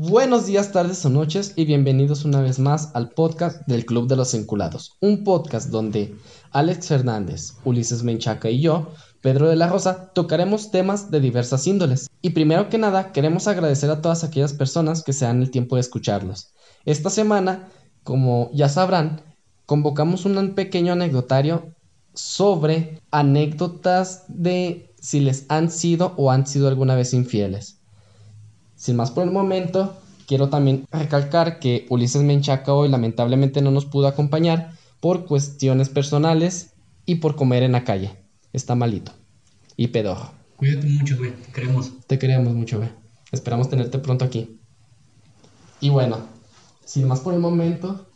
Buenos días, tardes o noches y bienvenidos una vez más al podcast del Club de los Enculados, un podcast donde Alex Fernández, Ulises Menchaca y yo, Pedro de la Rosa, tocaremos temas de diversas índoles. Y primero que nada, queremos agradecer a todas aquellas personas que se dan el tiempo de escucharlos. Esta semana, como ya sabrán, convocamos un pequeño anecdotario sobre anécdotas de si les han sido o han sido alguna vez infieles. Sin más por el momento, quiero también recalcar que Ulises Menchaca hoy lamentablemente no nos pudo acompañar por cuestiones personales y por comer en la calle. Está malito. Y pedojo. Cuídate mucho, güey. Te queremos. Te queremos mucho, güey. Esperamos tenerte pronto aquí. Y bueno, sin más por el momento,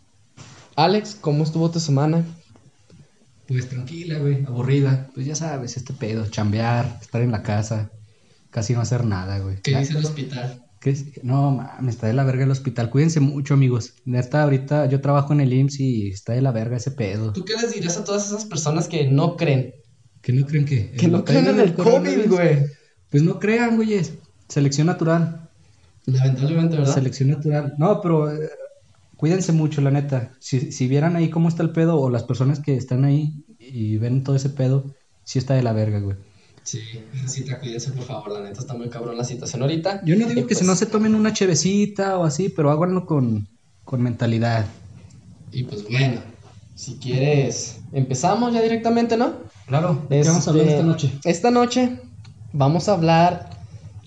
Alex, ¿cómo estuvo tu semana? Pues tranquila, güey. Aburrida. Pues ya sabes, este pedo. Chambear, estar en la casa casi no hacer nada, güey. ¿Qué dice el hospital? ¿Qué No, mames, está de la verga el hospital. Cuídense mucho, amigos. Neta, ahorita yo trabajo en el IMSS y está de la verga ese pedo. ¿Tú qué les dirías a todas esas personas que no creen? ¿Que no creen qué? Que no creen en el COVID, güey. Pues no crean, güey. Selección natural. Lamentablemente, ¿verdad? Selección natural. No, pero eh, cuídense mucho, la neta. Si, si vieran ahí cómo está el pedo o las personas que están ahí y ven todo ese pedo, sí está de la verga, güey. Sí, necesita cuídense, por favor, la neta está muy cabrón la situación ahorita. Yo no digo que si no pues se tomen una chevecita o así, pero háganlo con, con mentalidad. Y pues bueno, si quieres, empezamos ya directamente, ¿no? Claro, ¿qué vamos a hablar esta este, noche? Esta noche vamos a hablar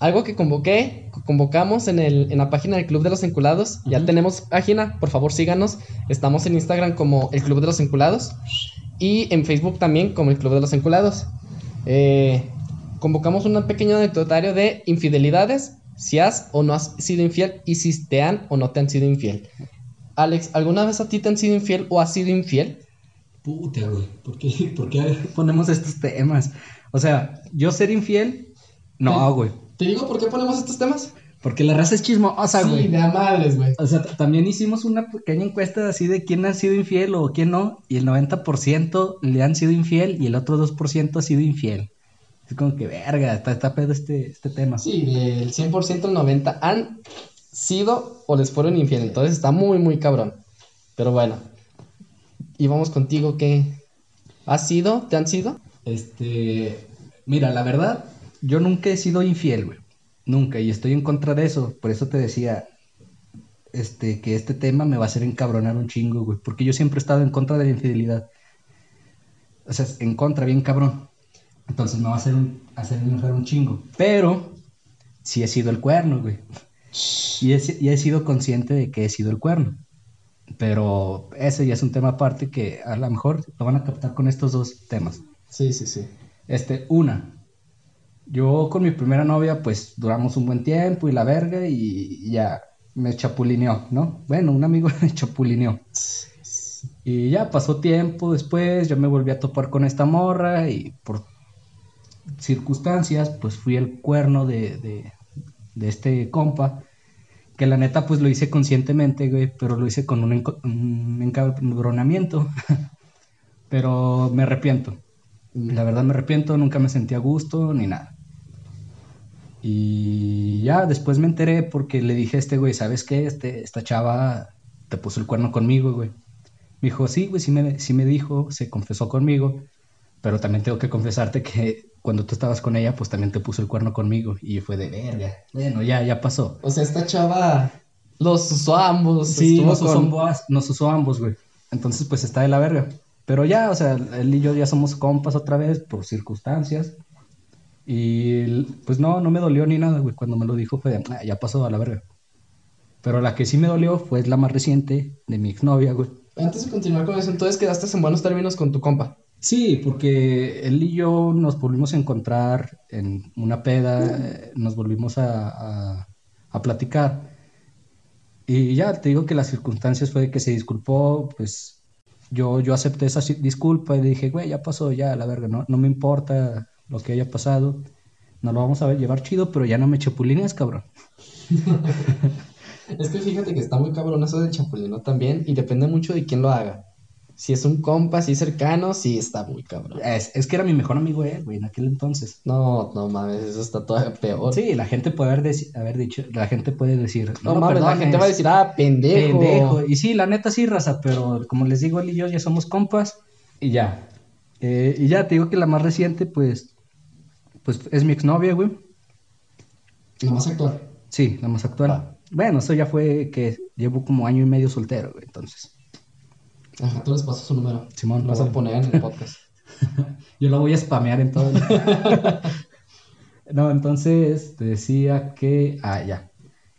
algo que convoqué, convocamos en, el, en la página del Club de los Enculados. Ya tenemos página, por favor síganos. Estamos en Instagram como el Club de los Enculados y en Facebook también como el Club de los Enculados. Eh, convocamos un pequeño anecdotario de infidelidades, si has o no has sido infiel y si te han o no te han sido infiel. Alex, ¿alguna vez a ti te han sido infiel o has sido infiel? Puta, güey, ¿por qué, ¿por qué ponemos estos temas? O sea, yo ser infiel, no, güey. ¿Te digo por qué ponemos estos temas? Porque la raza es chismosa, güey. Sí, de madres, güey. O sea, también hicimos una pequeña encuesta así de quién ha sido infiel o quién no, y el 90% le han sido infiel y el otro 2% ha sido infiel. Es como que, verga, está, está pedo este, este tema. Sí, del 100% el 90% han sido o les fueron infiel. Entonces está muy, muy cabrón. Pero bueno. Y vamos contigo, ¿qué? ¿Has sido? ¿Te han sido? Este. Mira, la verdad, yo nunca he sido infiel, güey. Nunca, y estoy en contra de eso. Por eso te decía este, que este tema me va a hacer encabronar un chingo, güey. Porque yo siempre he estado en contra de la infidelidad. O sea, en contra, bien cabrón. Entonces me va a hacer, un, hacer enojar un chingo. Pero sí he sido el cuerno, güey. Y he, y he sido consciente de que he sido el cuerno. Pero ese ya es un tema aparte que a lo mejor lo van a captar con estos dos temas. Sí, sí, sí. Este, una, yo con mi primera novia, pues duramos un buen tiempo y la verga y ya me chapulineó, ¿no? Bueno, un amigo me chapulineó. Y ya pasó tiempo después, yo me volví a topar con esta morra y por circunstancias, pues fui el cuerno de, de, este compa. Que la neta, pues lo hice conscientemente, güey, pero lo hice con un, un encabronamiento. pero me arrepiento. La verdad me arrepiento, nunca me sentí a gusto ni nada. Y ya después me enteré porque le dije a este güey, ¿sabes qué? Este, esta chava te puso el cuerno conmigo, güey. Me dijo, sí, güey, sí me, sí me dijo, se confesó conmigo, pero también tengo que confesarte que cuando tú estabas con ella, pues también te puso el cuerno conmigo y fue de verga. Bueno, ya, ya pasó. O sea, esta chava los usó a ambos. Sí, nos, usó, nos usó a ambos, güey. Entonces, pues está de la verga. Pero ya, o sea, él y yo ya somos compas otra vez por circunstancias. Y pues no, no me dolió ni nada, güey. Cuando me lo dijo fue de, ah, ya pasó a la verga. Pero la que sí me dolió fue la más reciente de mi exnovia, güey. Antes de continuar con eso, entonces quedaste en buenos términos con tu compa. Sí, porque él y yo nos volvimos a encontrar en una peda, nos volvimos a, a, platicar. Y ya te digo que las circunstancias fue que se disculpó, pues yo, yo acepté esa disculpa y dije, güey, ya pasó, ya, la verga, no, no me importa lo que haya pasado. No lo vamos a llevar chido, pero ya no me chapulines, cabrón. es que fíjate que está muy cabrón eso del chapulino también y depende mucho de quién lo haga. Si es un compa así cercano, sí está muy cabrón. Es, es que era mi mejor amigo él, güey, en aquel entonces. No, no mames, eso está todavía peor. Sí, la gente puede haber, dicho, la gente puede decir, No, mames, la gente va a decir, ah, pendejo. pendejo. Y sí, la neta sí, raza, pero como les digo, él y yo ya somos compas y ya. Eh, y ya te digo que la más reciente, pues, pues es mi exnovia, güey. La más actual. Sí, la más actual. Va. Bueno, eso ya fue que llevo como año y medio soltero, güey, entonces. Ajá, tú les pasas su número. Simón, Lo vas a poner en el podcast. Yo lo voy a spamear en todo. el- no, entonces te decía que. Ah, ya.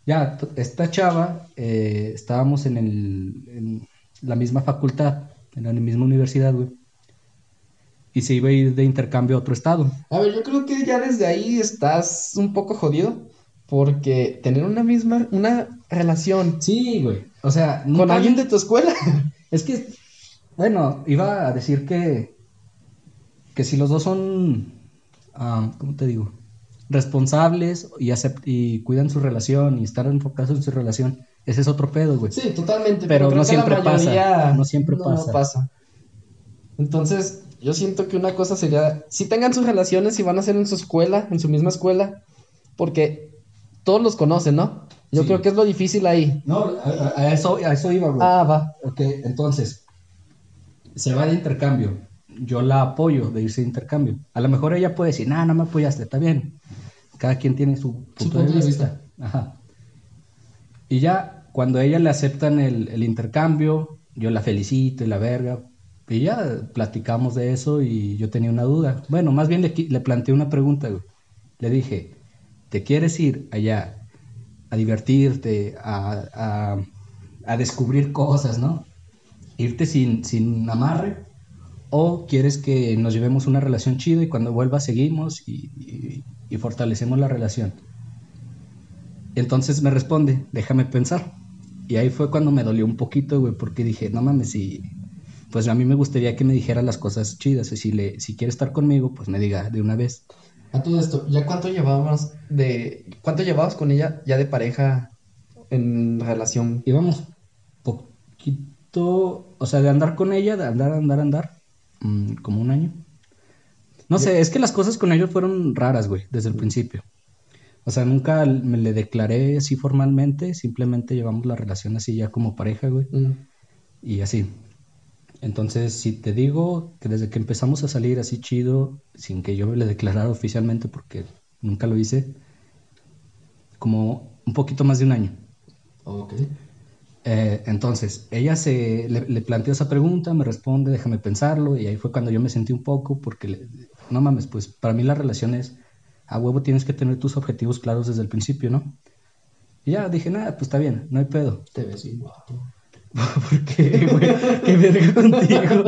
Ya, esta chava, eh, estábamos en, el, en la misma facultad, en la misma universidad, güey. Y se iba a ir de intercambio a otro estado. A ver, yo creo que ya desde ahí estás un poco jodido. Porque tener una misma, una relación Sí, güey. O sea, con nunca- alguien de tu escuela. Es que, bueno, iba a decir que, que si los dos son, ah, ¿cómo te digo? Responsables y, acep- y cuidan su relación y están enfocados en su relación, ese es otro pedo, güey. Sí, totalmente. Pero no siempre pasa, no siempre no pasa. pasa. Entonces, yo siento que una cosa sería, si tengan sus relaciones y van a ser en su escuela, en su misma escuela, porque todos los conocen, ¿no? Yo Sí. creo que es lo difícil ahí. No, a, a- eso, a eso iba, güey. Ah, va. Ok, entonces, se va de intercambio. Yo la apoyo de irse de intercambio. A lo mejor ella puede decir, nah, no me apoyaste, está bien. Cada quien tiene su punto, de, vista. Ajá. Y ya, cuando a ella le aceptan el, el intercambio, yo la felicito y la verga. Y ya platicamos de eso y yo tenía una duda. Bueno, más bien le, planteé una pregunta, güey. Le dije, ¿te quieres ir allá a divertirte, a, a- a descubrir cosas, ¿no? Irte sin, sin amarre. O quieres que nos llevemos una relación chida y cuando vuelva seguimos y, y- y fortalecemos la relación. Entonces me responde, déjame pensar. Y ahí fue cuando me dolió un poquito, güey, porque dije, no mames, si, pues a mí me gustaría que me dijera las cosas chidas. Y si, le, si quiere estar conmigo, pues me diga de una vez. A todo esto, ¿ya cuánto llevábamos de, cuánto llevabas con ella ya de pareja en relación? íbamos poquito, o sea, de andar con ella, de andar, andar, andar, mm, como un año. No sé, es que las cosas con ellos fueron raras, güey, desde el principio. O sea, nunca me le declaré así formalmente, simplemente llevamos la relación así ya como pareja, güey, Mm. y así. Entonces, si te digo que desde que empezamos a salir así chido, sin que yo me le declarara oficialmente, porque nunca lo hice, como un poquito más de un año. Ok. Eh, entonces, ella se le, le planteó esa pregunta, me responde, déjame pensarlo, y ahí fue cuando yo me sentí un poco, porque le- no mames, pues para mí la relación es, a huevo tienes que tener tus objetivos claros desde el principio, ¿no? Y ya dije, nada, pues está bien, no hay pedo. Te ves guapo. ¿Por qué, güey? ¿Qué verga contigo?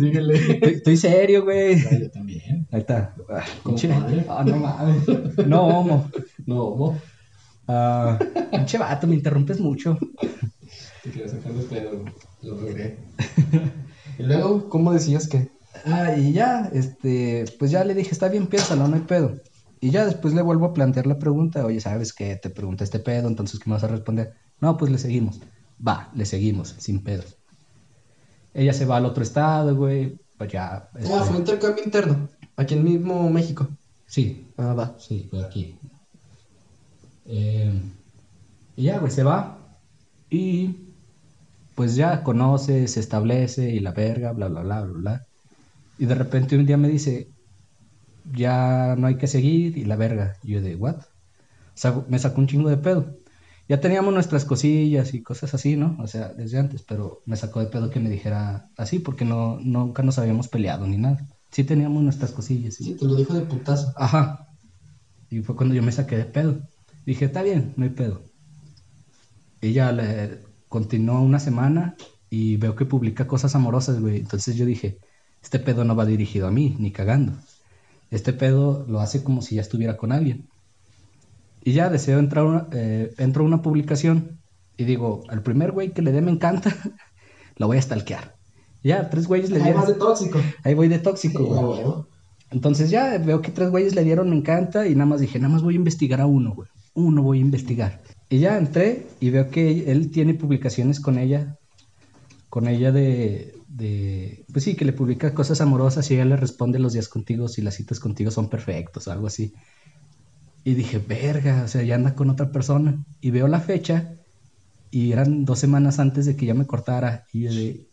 Dígale. Estoy, estoy serio, güey. Yo también. Ahí está. Ah, pinche-. Ah, no mames. No, homo. No, vos Ah, pinche vato, me interrumpes mucho. te quería sacar de pedo, lo logré. y luego, ¿cómo decías que? Ah, y ya, este, pues ya le dije, está bien, piénsalo, no hay pedo. Y ya después le vuelvo a plantear la pregunta, oye, ¿sabes qué? Te pregunté este pedo, entonces, ¿qué me vas a responder? No, pues le seguimos. Va, le seguimos, sin pedos. Ella se va al otro estado, güey, pues ya. este, Ah, fue intercambio interno. Aquí en mismo México. Sí, Ah, va. sí, fue aquí. Eh, y ya, güey, se va. Y pues ya conoce, se establece y la verga, bla, bla, bla, bla, bla. Y de repente un día me dice, ya no hay que seguir y la verga. Y yo de, ¿what? O sea, me sacó un chingo de pedo. Ya teníamos nuestras cosillas y cosas así, ¿no? O sea, desde antes, pero me sacó de pedo que me dijera así, porque no, nunca nos habíamos peleado ni nada. Sí teníamos nuestras cosillas. y- Sí, te lo dijo de putazo. Ajá. Y fue cuando yo me saqué de pedo. Dije, está bien, no hay pedo. Ella le continuó una semana y veo que publica cosas amorosas, güey. Entonces yo dije, este pedo no va dirigido a mí, ni cagando. Este pedo lo hace como si ya estuviera con alguien. Y ya deseo entrar una, eh, entro a una publicación y digo, al primer güey que le dé me encanta, lo voy a stalkear. Ya, tres güeyes le dieron. de tóxico. Ahí voy de tóxico, güey. Entonces ya veo que tres güeyes le dieron me encanta y nada más dije, nada más voy a investigar a uno, güey. Uno voy a investigar. Y ya entré y veo que él tiene publicaciones con ella con ella de, de, pues sí, que le publica cosas amorosas y ella le responde los días contigo si las citas contigo son perfectos, algo así. Y dije, verga, o sea, ya anda con otra persona. Y veo la fecha y eran dos semanas antes de que ya me cortara. Y de,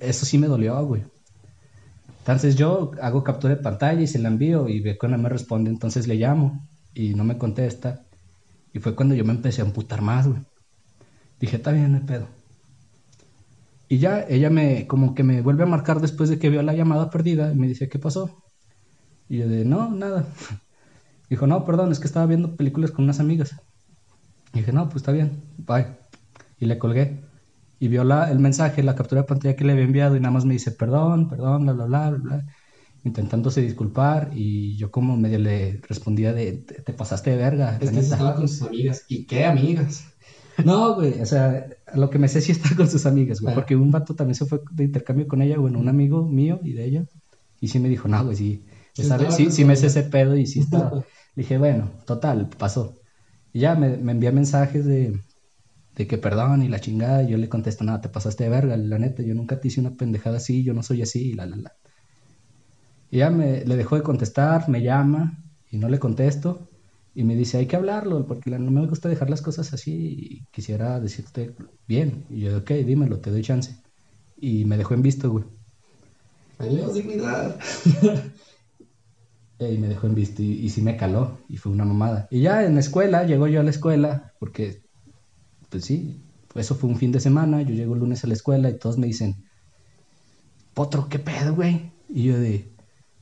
eso sí me dolió, güey. Entonces yo hago captura de pantalla y se la envío y ve cuando me responde, entonces le llamo y no me contesta. Y fue cuando yo me empecé a amputar más, güey. Dije, está bien, no hay pedo. Y ya ella me, como que me vuelve a marcar después de que vio la llamada perdida y me dice, ¿qué pasó? Y yo de, no, nada. Dijo, no, perdón, es que estaba viendo películas con unas amigas. Y dije, no, pues está bien, bye. Y le colgué. Y vio la, el mensaje, la captura de pantalla que le había enviado y nada más me dice, perdón, perdón, bla, bla, bla, bla, intentándose disculpar y yo como medio le respondía de, te, pasaste de verga. Es que estaba con sus amigas. ¿Y qué amigas? No, güey, o sea, lo que me sé sí está con sus amigas, güey, ah. porque un vato también se fue de intercambio con ella, bueno, un amigo mío y de ella, y sí me dijo, no, güey, sí, sí, sí, me sé ese pedo y sí está. Dije, bueno, total, pasó. Y ya me, me envía mensajes de, de que perdón y la chingada, y yo le contesto, nada, te pasaste de verga, la neta, yo nunca te hice una pendejada así, yo no soy así, y la, la, la. Y ya me, le dejó de contestar, me llama, y no le contesto, y me dice, hay que hablarlo, porque no me gusta dejar las cosas así, y quisiera decirte bien. Y yo, ok, dímelo, te doy chance. Y me dejó en visto, güey. Adiós, dignidad. y me dejó en visto y, sí me caló y fue una mamada. Y ya en la escuela, llegó yo a la escuela, porque, pues sí, eso fue un fin de semana, yo llego el lunes a la escuela y todos me dicen, Potro, ¿qué pedo, güey? Y yo de,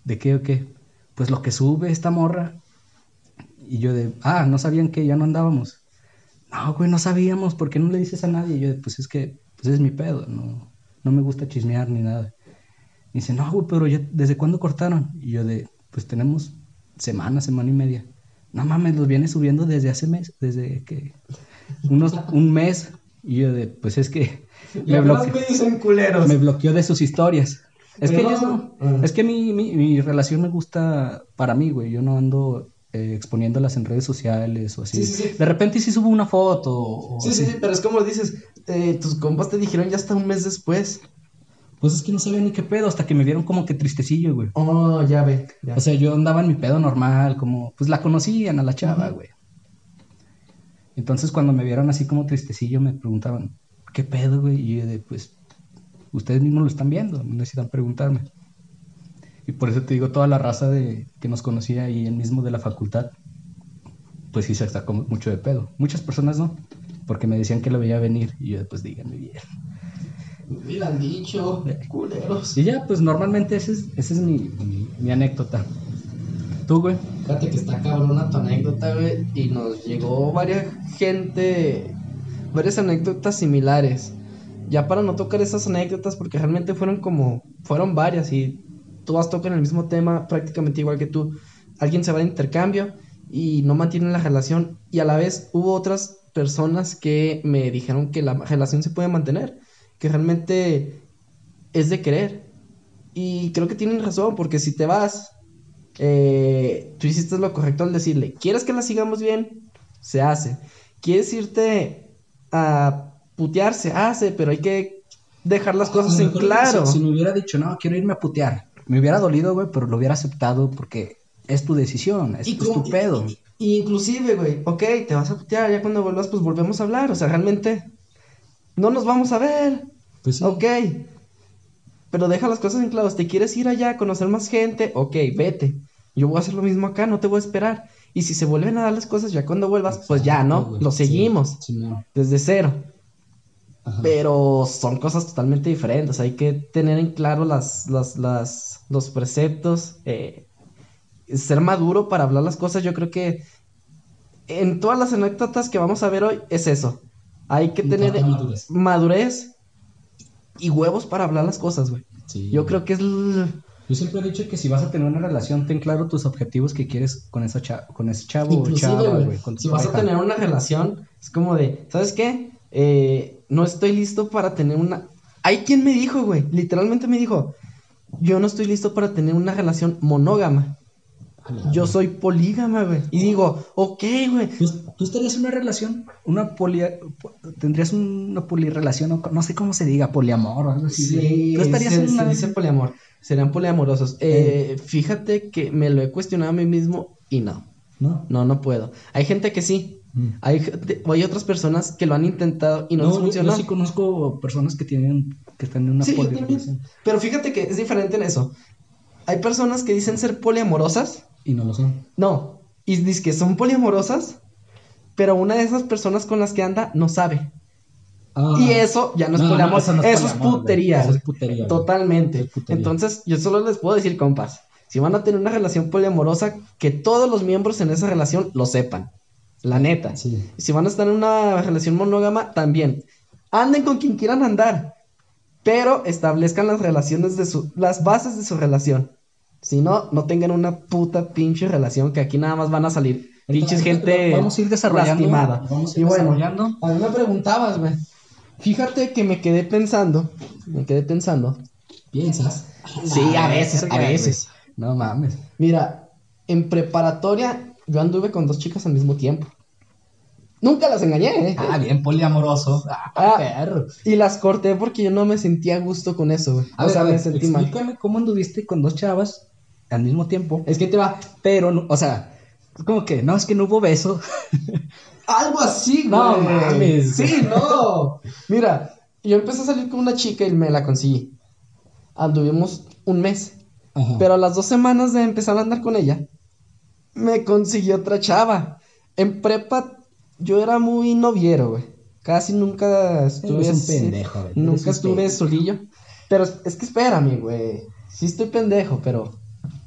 ¿de qué o qué? Pues lo que sube esta morra. Y yo de, ah, no sabían que ya no andábamos. No, güey, no sabíamos, ¿por qué no le dices a nadie? Y yo de, pues es que, pues es mi pedo, no, no me gusta chismear ni nada. Y dice, no, güey, pero ¿desde cuándo cortaron? Y yo de, pues tenemos semana, semana y media. No mames, los viene subiendo desde hace mes, desde que unos, un mes. Y yo de, pues es que me, bloqueó, me, dicen culeros. me bloqueó de sus historias. Es que, no, es que mi, mi, mi, relación me gusta para mí, güey. Yo no ando eh, exponiéndolas en redes sociales o así. Sí, sí, de repente sí subo una foto. sí, sí, pero es como dices, eh, tus compas te dijeron ya hasta un mes después. Pues es que no sabía ni qué pedo, hasta que me vieron como que tristecillo, güey. Oh, ya ve. O sea, yo andaba en mi pedo normal, como, pues la conocían a la chava, güey. Entonces cuando me vieron así como tristecillo, me preguntaban, ¿qué pedo, güey? Y yo de, pues, ustedes mismos lo están viendo, no necesitan preguntarme. Y por eso te digo, toda la raza de que nos conocía ahí el mismo de la facultad, pues sí se sacó mucho de pedo. Muchas personas no, porque me decían que lo veía venir y yo, pues díganme bien. Me han dicho, culeros. Y ya, pues normalmente esa es, ese es mi, mi, anécdota. ¿Tú, güey? Fíjate que está cabrona tu anécdota, güey. Y nos llegó varias gente, varias anécdotas similares. Ya para no tocar esas anécdotas, porque realmente fueron como, fueron varias y todas tocan el mismo tema, prácticamente igual que tú. Alguien se va de intercambio y no mantienen la relación. Y a la vez hubo otras personas que me dijeron que la relación se puede mantener que realmente es de querer. Y creo que tienen razón, porque si te vas, eh, tú hiciste lo correcto al decirle, ¿quieres que la sigamos bien? Se hace. ¿Quieres irte a putear? Se hace, pero hay que dejar las cosas en claro. Si, me hubiera dicho, no, quiero irme a putear, me hubiera dolido, güey, pero lo hubiera aceptado porque es tu decisión, es, tu pedo. inclusive, güey, ok, te vas a putear, ya cuando vuelvas, pues volvemos a hablar, o sea, realmente no nos vamos a ver. Pues sí. Ok. Pero deja las cosas en claro. ¿Te quieres ir allá a conocer más gente? Ok, vete. Yo voy a hacer lo mismo acá, no te voy a esperar. Y si se vuelven a dar las cosas ya cuando vuelvas, pues ya, ¿no? lo seguimos. Desde cero. Pero son cosas totalmente diferentes. Hay que tener en claro las, las, las, los preceptos. Eh, ser maduro para hablar las cosas. Yo creo que en todas las anécdotas que vamos a ver hoy es eso. Hay que tener madurez. y huevos para hablar las cosas, güey. Yo creo que es... Yo siempre he dicho que si vas a tener una relación, ten claro tus objetivos que quieres con, esa con ese chavo o chava, güey. Si vas a tener una relación, es como de, ¿sabes qué? Eh, no estoy listo para tener una... Hay quien me dijo, güey, literalmente me dijo, yo no estoy listo para tener una relación monógama. Yo soy polígama, güey. Y digo, ok, güey. ¿Tú, estarías en una relación, una tendrías una polirrelación, no sé cómo se diga, poliamor o algo así. Sí, ¿Tú estarías se, en se una- dice poliamor. Serían poliamorosos. Eh, fíjate que me lo he cuestionado a mí mismo y no. ¿No? No, no puedo. Hay gente que sí. Mm. Hay, hay otras personas que lo han intentado y no, les yo- funcionó. Yo sí conozco personas que tienen, que están en una Sí, polirrelación. Pero fíjate que es diferente en eso. Hay personas que dicen ser poliamorosas. Y no lo son. No. Y dicen que son poliamorosas. Pero una de esas personas con las que anda no sabe. Ah. Y eso ya no es eso no eso es poliamor, güey. putería. Eso es putería. Totalmente. Es putería. Entonces, yo solo les puedo decir, compas, si van a tener una relación poliamorosa, que todos los miembros en esa relación lo sepan. La neta. Sí. Si van a estar en una relación monógama, también. Anden con quien quieran andar. Pero establezcan las relaciones de su. las bases de su relación. Si no, no tengan una puta pinche relación que aquí nada más van a salir pinches gente Vamos a ir desarrollando. lastimada. Vamos a ir y bueno, desarrollando. a mí me preguntabas, güey. Fíjate que me quedé pensando, me quedé pensando. ¿Piensas? Sí, a veces, a veces. No mames. Mira, en preparatoria yo anduve con dos chicas al mismo tiempo. Nunca las engañé, ¿eh? Ah, bien poliamoroso. Ah, Ah, perro. Y las corté porque yo no me sentía a gusto con eso, güey. A o ver, sea, a me sentí mal. explícame cómo anduviste con dos chavas al mismo tiempo. Es que te va. Pero, no- o sea, es como que, no, es que no hubo beso. Algo así, güey. No mames. Sí, no. Mira, yo empecé a salir con una chica y me la conseguí. Anduvimos un mes. Ajá. Pero a las dos semanas de empezar a andar con ella, me consiguió otra chava. En prepa, yo era muy noviero, güey. Casi nunca estuve Eres un pendejo, güey. Nunca un estuve solillo. Pero es, es que espérame, güey. Sí estoy pendejo, pero...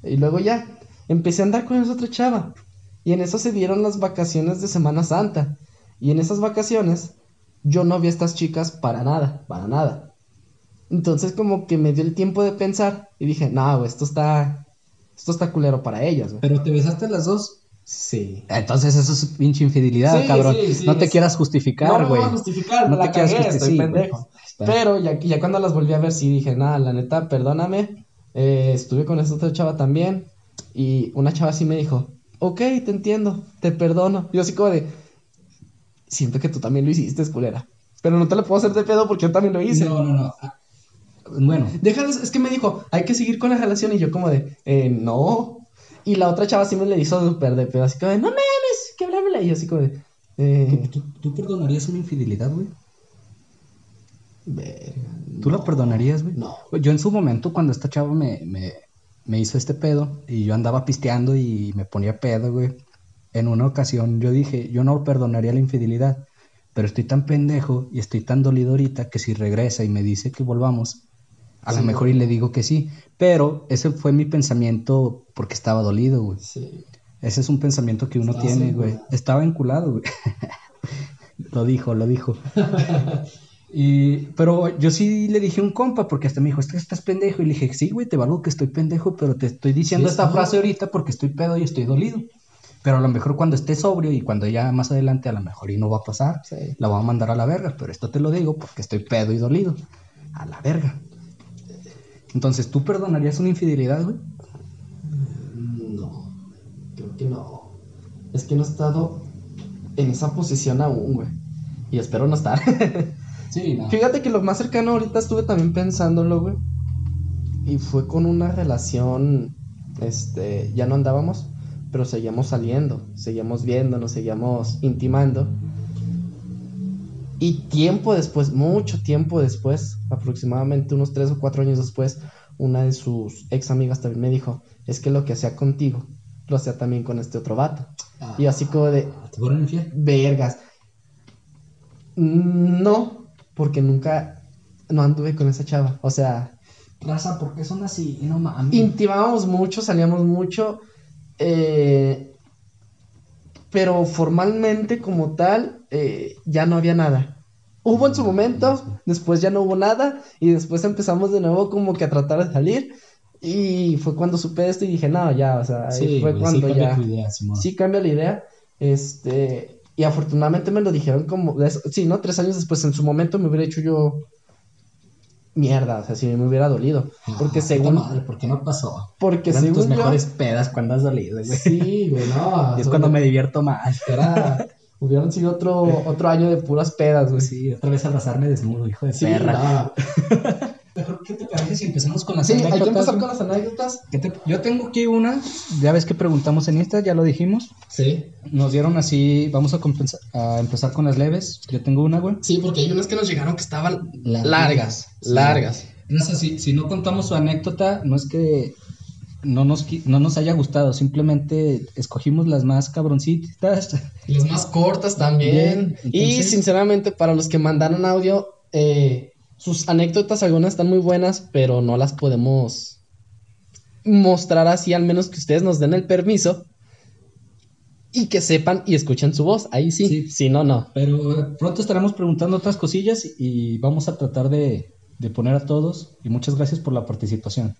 Y luego ya, empecé a andar con esa otra chava. Y en eso se dieron las vacaciones de Semana Santa. Y en esas vacaciones, yo no vi a estas chicas para nada, para nada. Entonces como que me dio el tiempo de pensar y dije, no, güey, esto está, esto está culero para ellas, güey. Pero te besaste las dos. Sí. Entonces eso es pinche infidelidad, Sí, cabrón. sí, sí, no te es- quieras justificar, no güey. voy a justificar, No la te quieras cagué, justi- estoy sí, pendejo. Pero ya, ya cuando las volví a ver, sí dije, nada, la neta, perdóname. Eh, estuve con esta otra chava también. Y una chava sí me dijo, ok, te entiendo, te perdono. Yo así como de, siento que tú también lo hiciste, culera. Pero no te lo puedo hacer de pedo porque yo también lo hice. No, no, no. Ah, Bueno, Déjalo, es que me dijo, hay que seguir con la relación. Y yo como de, eh, no. Y la otra chava sí me le hizo súper de pedo, así como de, no mames, que bla, bla. Y yo así como de, eh, ¿tú, tú perdonarías una infidelidad, güey? Verga. ¿Tú la perdonarías, güey? No. Yo en su momento, cuando esta chava me, me, me hizo este pedo y yo andaba pisteando y me ponía pedo, güey. En una ocasión yo dije, yo no perdonaría la infidelidad, pero estoy tan pendejo y estoy tan dolido ahorita que si regresa y me dice que volvamos, a lo mejor y le digo que sí. Pero ese fue mi pensamiento porque estaba dolido, güey. Sí. Ese es un pensamiento que uno tiene, güey. Estaba enculado, güey. lo dijo, lo dijo. y, pero yo sí le dije a un compa, porque hasta me dijo, "Estás- estás pendejo. Y le dije, sí, güey, te valgo que estoy pendejo, pero te estoy diciendo Sí, esta sí. frase ahorita porque estoy pedo y estoy dolido. Pero a lo mejor cuando esté sobrio y cuando ya más adelante a lo mejor y no va a pasar, Sí. la voy a mandar a la verga. Pero esto te lo digo porque estoy pedo y dolido. A la verga. Entonces, ¿tú perdonarías una infidelidad, güey? No, creo que no. Es que no he estado en esa posición aún, güey. Y espero no estar. Sí, no. Fíjate que lo más cercano ahorita estuve también pensándolo, güey. Y fue con una relación, este, ya no andábamos, pero seguíamos saliendo, seguíamos viéndonos, seguíamos intimando. Y tiempo después, mucho tiempo después, aproximadamente unos tres o cuatro años después, una de sus ex amigas también me dijo, es que lo que hacía contigo, lo hacía también con este otro vato. Y así como de, ¿Te fueron infiel? Vergas. No, porque nunca no anduve con esa chava. O sea, Raza, ¿por qué son así? No mames. intimábamos mucho, salíamos mucho. eh, pero formalmente como tal, eh, ya no había nada. Hubo en su momento, después ya no hubo nada. Y después empezamos de nuevo como que a tratar de salir. Y fue cuando supe esto y dije, no, ya, o sea, ahí Sí, fue güey, cuando sí cambia ya. tu idea, Simón. sí cambia la idea. Este, y afortunadamente me lo dijeron como, sí, ¿no? Tres años después, en su momento me hubiera hecho yo mierda, o sea, si me hubiera dolido. Porque Ah, según, madre, ¿por qué no pasó? porque Eran tus según yo- mejores pedas cuando has dolido, güey. sí, güey, no. Es cuando me divierto más. Era Hubieran sido otro, otro año de puras pedas, güey. Sí, otra vez abrazarme desnudo, hijo de Sí, perra. no. Mejor, ¿qué te parece si empezamos con las Sí, hay que anécdotas, empezar con las anécdotas. ¿Qué te- Yo tengo aquí una, ya ves que preguntamos en Insta, ya lo dijimos. Sí. Nos dieron así, vamos a, empezar con las leves. Yo tengo una, güey. Sí, porque hay unas que nos llegaron que estaban Largas. largas, Sí. largas. Raza, si, si no contamos su anécdota, no es que no nos, no nos haya gustado, simplemente escogimos las más cabroncitas. Las más cortas también. Bien, Y sinceramente, para los que mandaron audio, eh, sus anécdotas algunas están muy buenas, pero no las podemos mostrar así, al menos que ustedes nos den el permiso y que sepan y escuchen su voz. Ahí sí, Sí. si no, no. Pero eh, pronto estaremos preguntando otras cosillas y vamos a tratar de, de poner a todos. Y muchas gracias por la participación.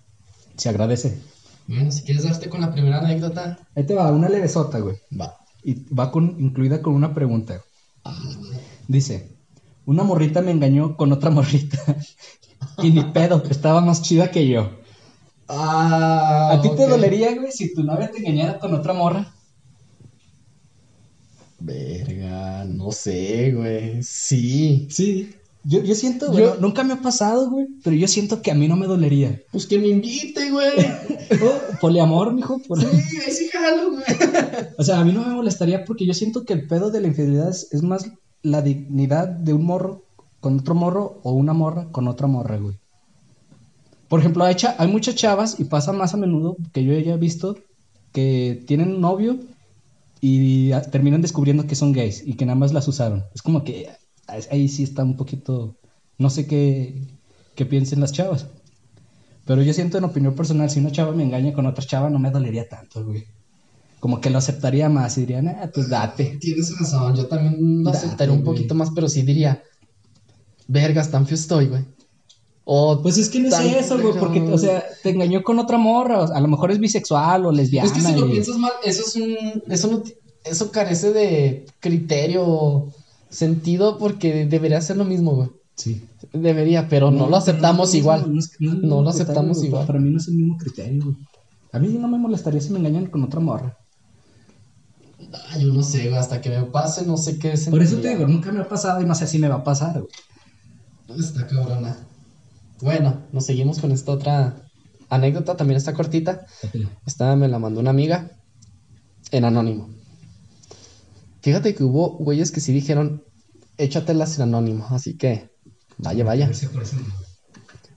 Se agradece. Bueno, si quieres darte con la primera anécdota, Ahí te va, una levesota, güey. va. Y va con, incluida con una pregunta. Dice, una morrita me engañó con otra morrita. y ni pedo, estaba más chida que yo. Ah, ¿A ti te dolería, güey, si tu novia te engañara con otra morra? Verga, no sé, güey. Sí. Sí. Yo, yo siento, Yo- bueno, nunca me ha pasado, güey, pero yo siento que a mí no me dolería. Pues que me invite, güey. Oh, poliamor, mijo. por- Sí, ahí sí jalo, güey. O sea, a mí no me molestaría porque yo siento que el pedo de la infidelidad es, es más la dignidad de un morro con otro morro o una morra con otra morra, güey. Por ejemplo, hay, hay muchas chavas y pasa más a menudo que yo haya visto que tienen un novio y terminan descubriendo que son gays y que nada más las usaron. Es como que ahí- ahí sí está un poquito, no sé qué, qué piensen las chavas. Pero yo siento en opinión personal, si una chava me engaña con otra chava no me dolería tanto, güey. Como que lo aceptaría más y diría, ah, pues date. Tienes razón, yo también lo Date, aceptaría un güey. poquito más, pero sí diría, vergas, tan feo estoy, güey. O, Pues es que no es eso, güey, porque, o sea, te engañó con otra morra, o a lo mejor es bisexual o lesbiana. es que si lo piensas mal, eso es un, eso no, eso carece de criterio, sentido, porque debería ser lo mismo, güey. Sí. Debería, pero no, lo aceptamos no, no, igual. no lo aceptamos igual. Para mí no es el mismo criterio, güey. A mí no me molestaría si me engañan con otra morra. Yo no sé, güey, hasta que me pase, no sé qué Por eso te digo, nunca me ha pasado y no sé si me va a pasar, güey. Está cabrona. Bueno, nos seguimos con esta otra anécdota, también está cortita. Esta me la mandó una amiga en anónimo. Fíjate que hubo güeyes que sí dijeron, échatelas en anónimo, así que vaya, vaya.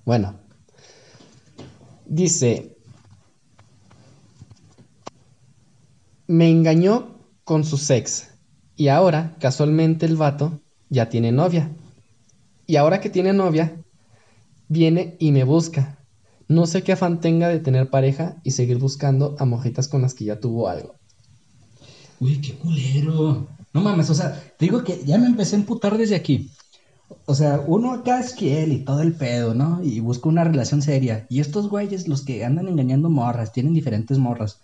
Bueno, dice, me engañó con su sex y ahora, casualmente, el vato ya tiene novia. Y ahora que tiene novia, viene y me busca. No sé qué afán tenga de tener pareja y seguir buscando a mojitas con las que ya tuvo algo. Uy, qué culero. No mames, o sea, te digo que ya me empecé a emputar desde aquí. O sea, uno acá es fiel y todo el pedo, ¿no? Y busca una relación seria. Y estos güeyes, los que andan engañando morras, tienen diferentes morras.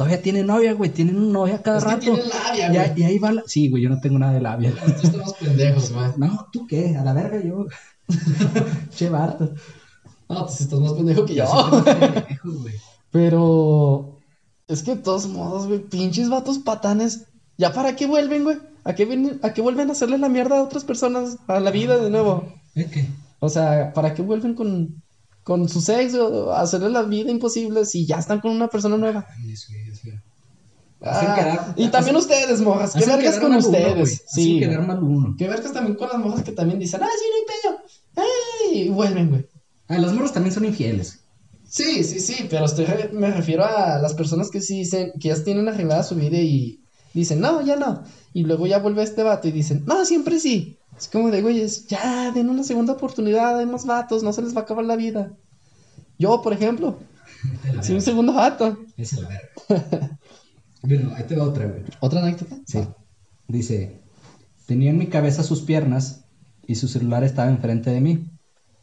Todavía tienen novia, güey, tienen una novia cada Es que rato. tienen labia, Y ahí- güey. y ahí va la... Sí, güey, yo no tengo nada de labia. Nosotros estamos pendejos, güey. No, ¿tú qué? A la verga yo. che, vato. No, pues estás más pendejo que yo. Pendejo, güey. Pero es que de todos modos, güey, pinches vatos patanes, ¿ya para qué vuelven, güey? ¿A qué, ¿A qué vuelven a hacerle la mierda a otras personas a la vida de nuevo? ¿Eh, qué? O sea, ¿para qué vuelven con, con su sexo hacerle la vida imposible si ya están con una persona nueva? Ah, quedar- y también hacen- ustedes, morras, ¿qué vergas con uno, ustedes? Hacen Sí, quedar mal uno. ¿Qué vergas también con las morras que también dicen, ah, sí, no hay pedo? ¡Ay! Y vuelven, güey. Ah, los morros también son infieles. Sí, sí, sí, pero estoy me refiero a las personas que sí dicen, que ya tienen arreglada su vida y dicen, no, ya no. Y luego ya vuelve este vato y dicen, no, siempre sí. Es como de, güeyes, ya, den una segunda oportunidad, hay más vatos, no se les va a acabar la vida. Yo, por ejemplo, soy un segundo vato. Es la verga. bueno, ahí te va otra, güey. ¿Otra anécdota? Sí. Dice, tenía en mi cabeza sus piernas y su celular estaba enfrente de mí.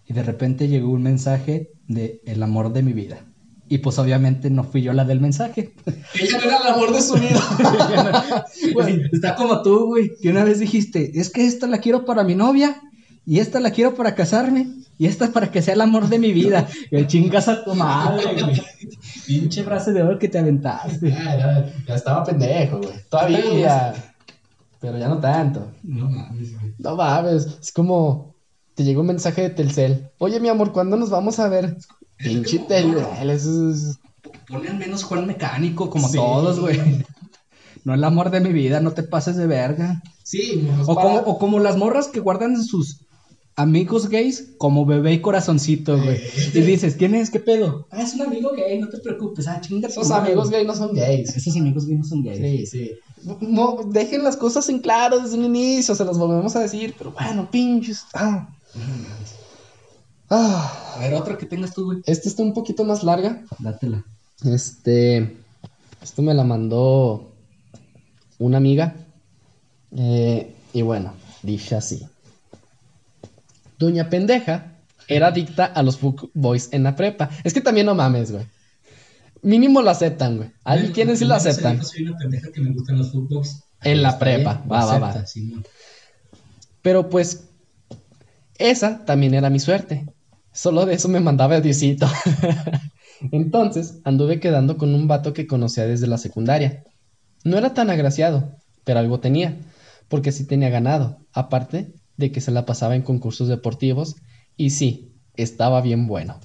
Y de repente llegó un mensaje de el amor de mi vida. Y pues obviamente no fui yo la del mensaje. Ella no era el amor de su vida. Güey, está como tú, güey, que una vez dijiste, es que esta la quiero para mi novia, y esta la quiero para casarme, y esta para que sea el amor de mi vida. Y el chingas a tu madre, güey. Pinche frase de oro que te aventaste. ya, ya, ya estaba pendejo, güey. Todavía. pero ya no tanto. No mames, güey. No mames, es como te llega un mensaje de Telcel. Oye, mi amor, ¿cuándo nos vamos a ver? Pinche Telcel, eso es... Menos Juan Mecánico, como Sí. todos, güey. No el amor de mi vida, no te pases de verga. Sí, O como, o como las morras que guardan sus amigos gays como bebé y corazoncito, güey. Y dices, ¿quién es? ¿Qué pedo? Ah, es un amigo gay, no te preocupes. Ah, chinga. Esos amigos gay no son gays. Esos amigos gays no son gays. Sí, sí. No, dejen las cosas en claro desde un inicio, se las volvemos a decir, pero bueno, pinches. Ah. Ah. A ver, otra que tengas tú, güey. Esta está un poquito más larga. Dátela. Este. Esto me la mandó una amiga. Eh, y bueno, dice así. Doña Pendeja era adicta a los Boys en la prepa. Es que también no mames, güey. Mínimo lo aceptan, güey. Hay quienes sí lo aceptan. Soy una pendeja que me gustan los footbox. En la prepa. Va, va, va. Pero pues, esa también era mi suerte. Solo de eso me mandaba Diosito. Entonces, anduve quedando con un vato que conocía desde la secundaria. No era tan agraciado, pero algo tenía, porque sí tenía ganado, aparte de que se la pasaba en concursos deportivos y sí, estaba bien bueno.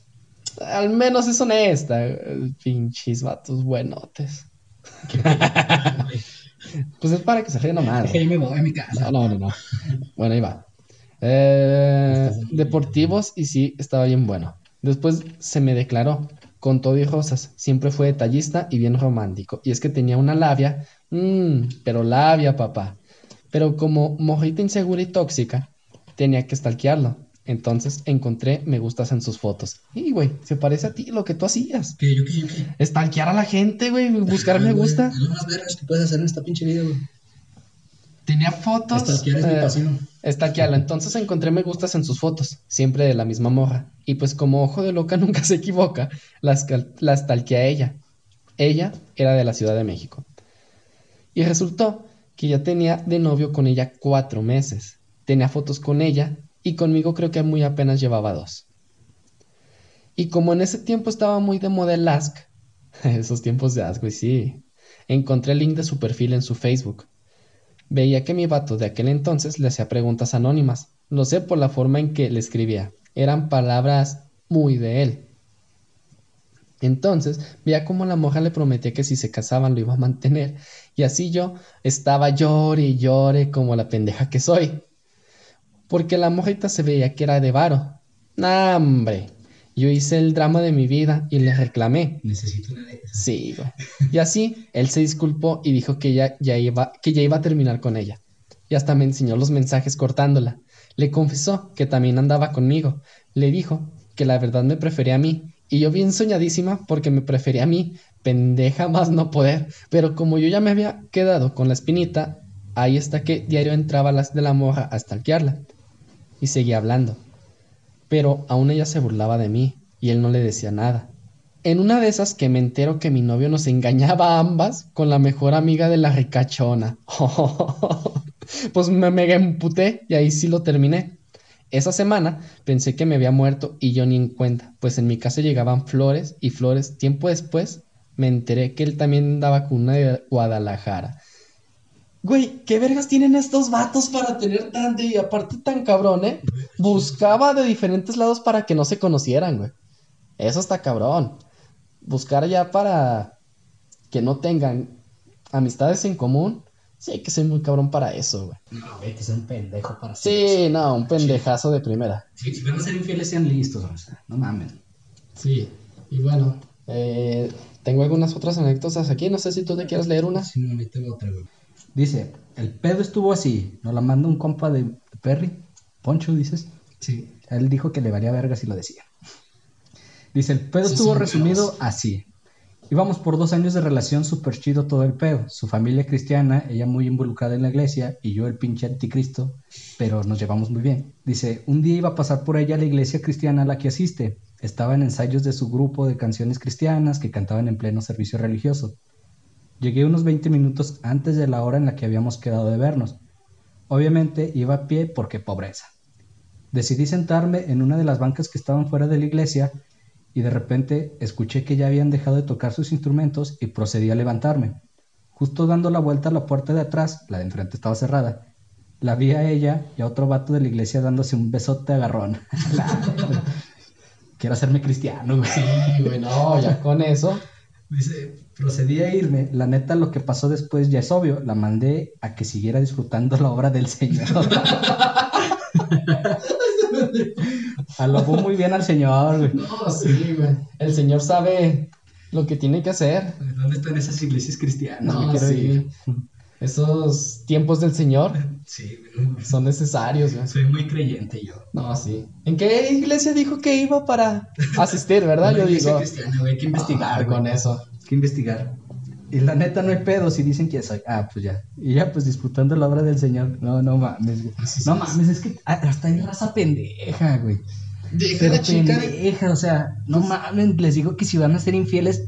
Al menos es honesta, eh, pinches vatos buenotes. Pues es para que se ríe nomás. me voy a mi casa. No, no, no, no. Bueno, ahí va. Eh, deportivos y sí, estaba bien bueno. Después se me declaró, con todo y rosas. Siempre fue detallista y bien romántico. Y es que tenía una labia, mmm, pero labia, papá. Pero como mojita insegura y tóxica, tenía que stalkearlo. Entonces encontré me gustas en sus fotos. Y, güey, se parece a ti lo que tú hacías. ¿Qué, yo qué, yo qué? Stalkear a la gente, güey, buscar me gusta. Es lo más vergas que puedes hacer en esta pinche vida, güey. Tenía fotos. Stalkear es mi eh, pasión. Entonces encontré me gustas en sus fotos, siempre de la misma morra. Y pues como ojo de loca nunca se equivoca, la, escal- la stalkeé a ella. Ella era de la Ciudad de México. Y resultó que ya tenía de novio con ella cuatro meses. Tenía fotos con ella y conmigo creo que muy apenas llevaba dos. Y como en ese tiempo estaba muy de moda el Ask, esos tiempos de Ask, sí, encontré el link de su perfil en su Facebook. Veía que mi vato de aquel entonces le hacía preguntas anónimas. Lo sé por la forma en que le escribía. Eran palabras muy de él. Entonces veía como la moja le prometía que si se casaban lo iba a mantener. Y así yo estaba llore y llore como la pendeja que soy. Porque la mojita se veía que era de varo. ¡Nah, hombre! Yo hice el drama de mi vida y le reclamé. Necesito una de esas. Sí, güey. Y así, él se disculpó y dijo que ya, ya iba, que ya iba a terminar con ella. Y hasta me enseñó los mensajes cortándola. Le confesó que también andaba conmigo. Le dijo que la verdad me prefería a mí. Y yo bien soñadísima porque me prefería a mí. Pendeja más no poder. Pero como yo ya me había quedado con la espinita, ahí está que diario entraba las de la moja a stalkearla. Y seguía hablando. Pero aún ella se burlaba de mí y él no le decía nada. En una de esas que me entero que mi novio nos engañaba a ambas con la mejor amiga de la ricachona. pues me mega emputé y ahí sí lo terminé. Esa semana pensé que me había muerto y yo ni en cuenta, pues en mi casa llegaban flores y flores. Tiempo después me enteré que él también andaba con una de Guadalajara. Güey, ¿qué vergas tienen estos vatos para tener tanto y aparte tan cabrón, eh? Buscaba de diferentes lados para que no se conocieran, güey. Eso está cabrón. Buscar ya para que no tengan amistades en común. Sí, hay que ser muy cabrón para eso, güey. No, güey, que sea un pendejo para hacer eso. Sí, no, un pendejazo de primera. Si, si van a ser infieles, sean listos, o sea, no mamen. Sí, y bueno, eh, tengo algunas otras anécdotas aquí. No sé si tú te quieres leer una. Sí, no, ahorita otra, güey. Dice, el pedo estuvo así. Nos la manda un compa de Perry. Poncho, dices. Sí. Él dijo que le valía verga si lo decía. Dice, el pedo Sí, estuvo resumido así. Íbamos por dos años de relación súper chido todo el pedo. Su familia cristiana, ella muy involucrada en la iglesia y yo el pinche anticristo, pero nos llevamos muy bien. Dice, un día iba a pasar por ella a la iglesia cristiana a la que asiste. Estaba en ensayos de su grupo de canciones cristianas que cantaban en pleno servicio religioso. Llegué unos 20 minutos antes de la hora en la que habíamos quedado de vernos. Obviamente iba a pie porque pobreza. Decidí sentarme en una de las bancas que estaban fuera de la iglesia y de repente escuché que ya habían dejado de tocar sus instrumentos y procedí a levantarme. Justo dando la vuelta a la puerta de atrás, la de enfrente estaba cerrada. La vi a ella y a otro vato de la iglesia dándose un besote agarrón. Quiero hacerme cristiano, güey. Sí, güey, no, ya con eso. Dice, procedí a irme. La neta, lo que pasó después ya es obvio. La mandé a que siguiera disfrutando la obra del Señor. Alabó muy bien al Señor, güey. No, sí, güey. El Señor sabe lo que tiene que hacer. ¿Dónde están esas iglesias cristianas? No, sí. Esos tiempos del Señor Sí, son necesarios, güey. Soy muy creyente yo. No, sí. ¿En qué iglesia dijo que iba para asistir, verdad? Yo digo. cristiana, güey, hay que investigar Ah, güey. con eso. Hay que investigar. Y la neta no hay pedo si dicen quién soy. Ah, pues ya. Y ya, pues disfrutando la obra del Señor. No, no mames, güey. No es. mames, es que hasta hay raza pendeja, güey. Deja Pero la chica. pendeja, o sea, no mames, les digo que si van a ser infieles,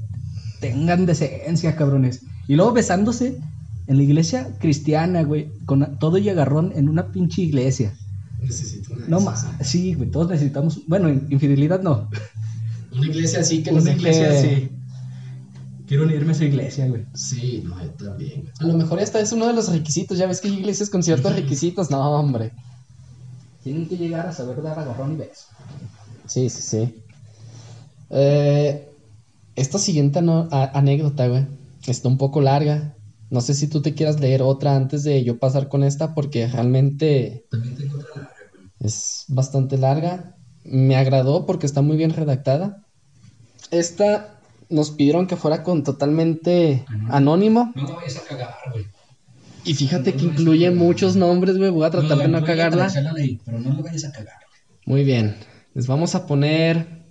tengan decencia, cabrones. Y luego besándose en la iglesia cristiana, güey, con todo y agarrón en una pinche iglesia. Necesito una No esas. sí, güey, todos necesitamos, bueno, infidelidad no. Una iglesia así que Una iglesia deje- sí. Quiero unirme a su iglesia, güey. Sí, no, yo también. A lo mejor esta es uno de los requisitos. Ya ves que hay iglesias con ciertos requisitos. No, hombre. Tienen que llegar a saber dar agarrón y beso. Sí, sí, sí. Eh, esta siguiente a- anécdota, güey, está un poco larga. No sé si tú te quieras leer otra antes de yo pasar con esta, porque realmente es bastante larga. Me agradó porque está muy bien redactada. Esta nos pidieron que fuera con totalmente anónimo. No lo vayas a cagar, güey. Y fíjate que incluye muchos nombres, güey. Voy a tratar de no la cagarla. la leí, pero no vayas a cagar. Muy bien. Les vamos a poner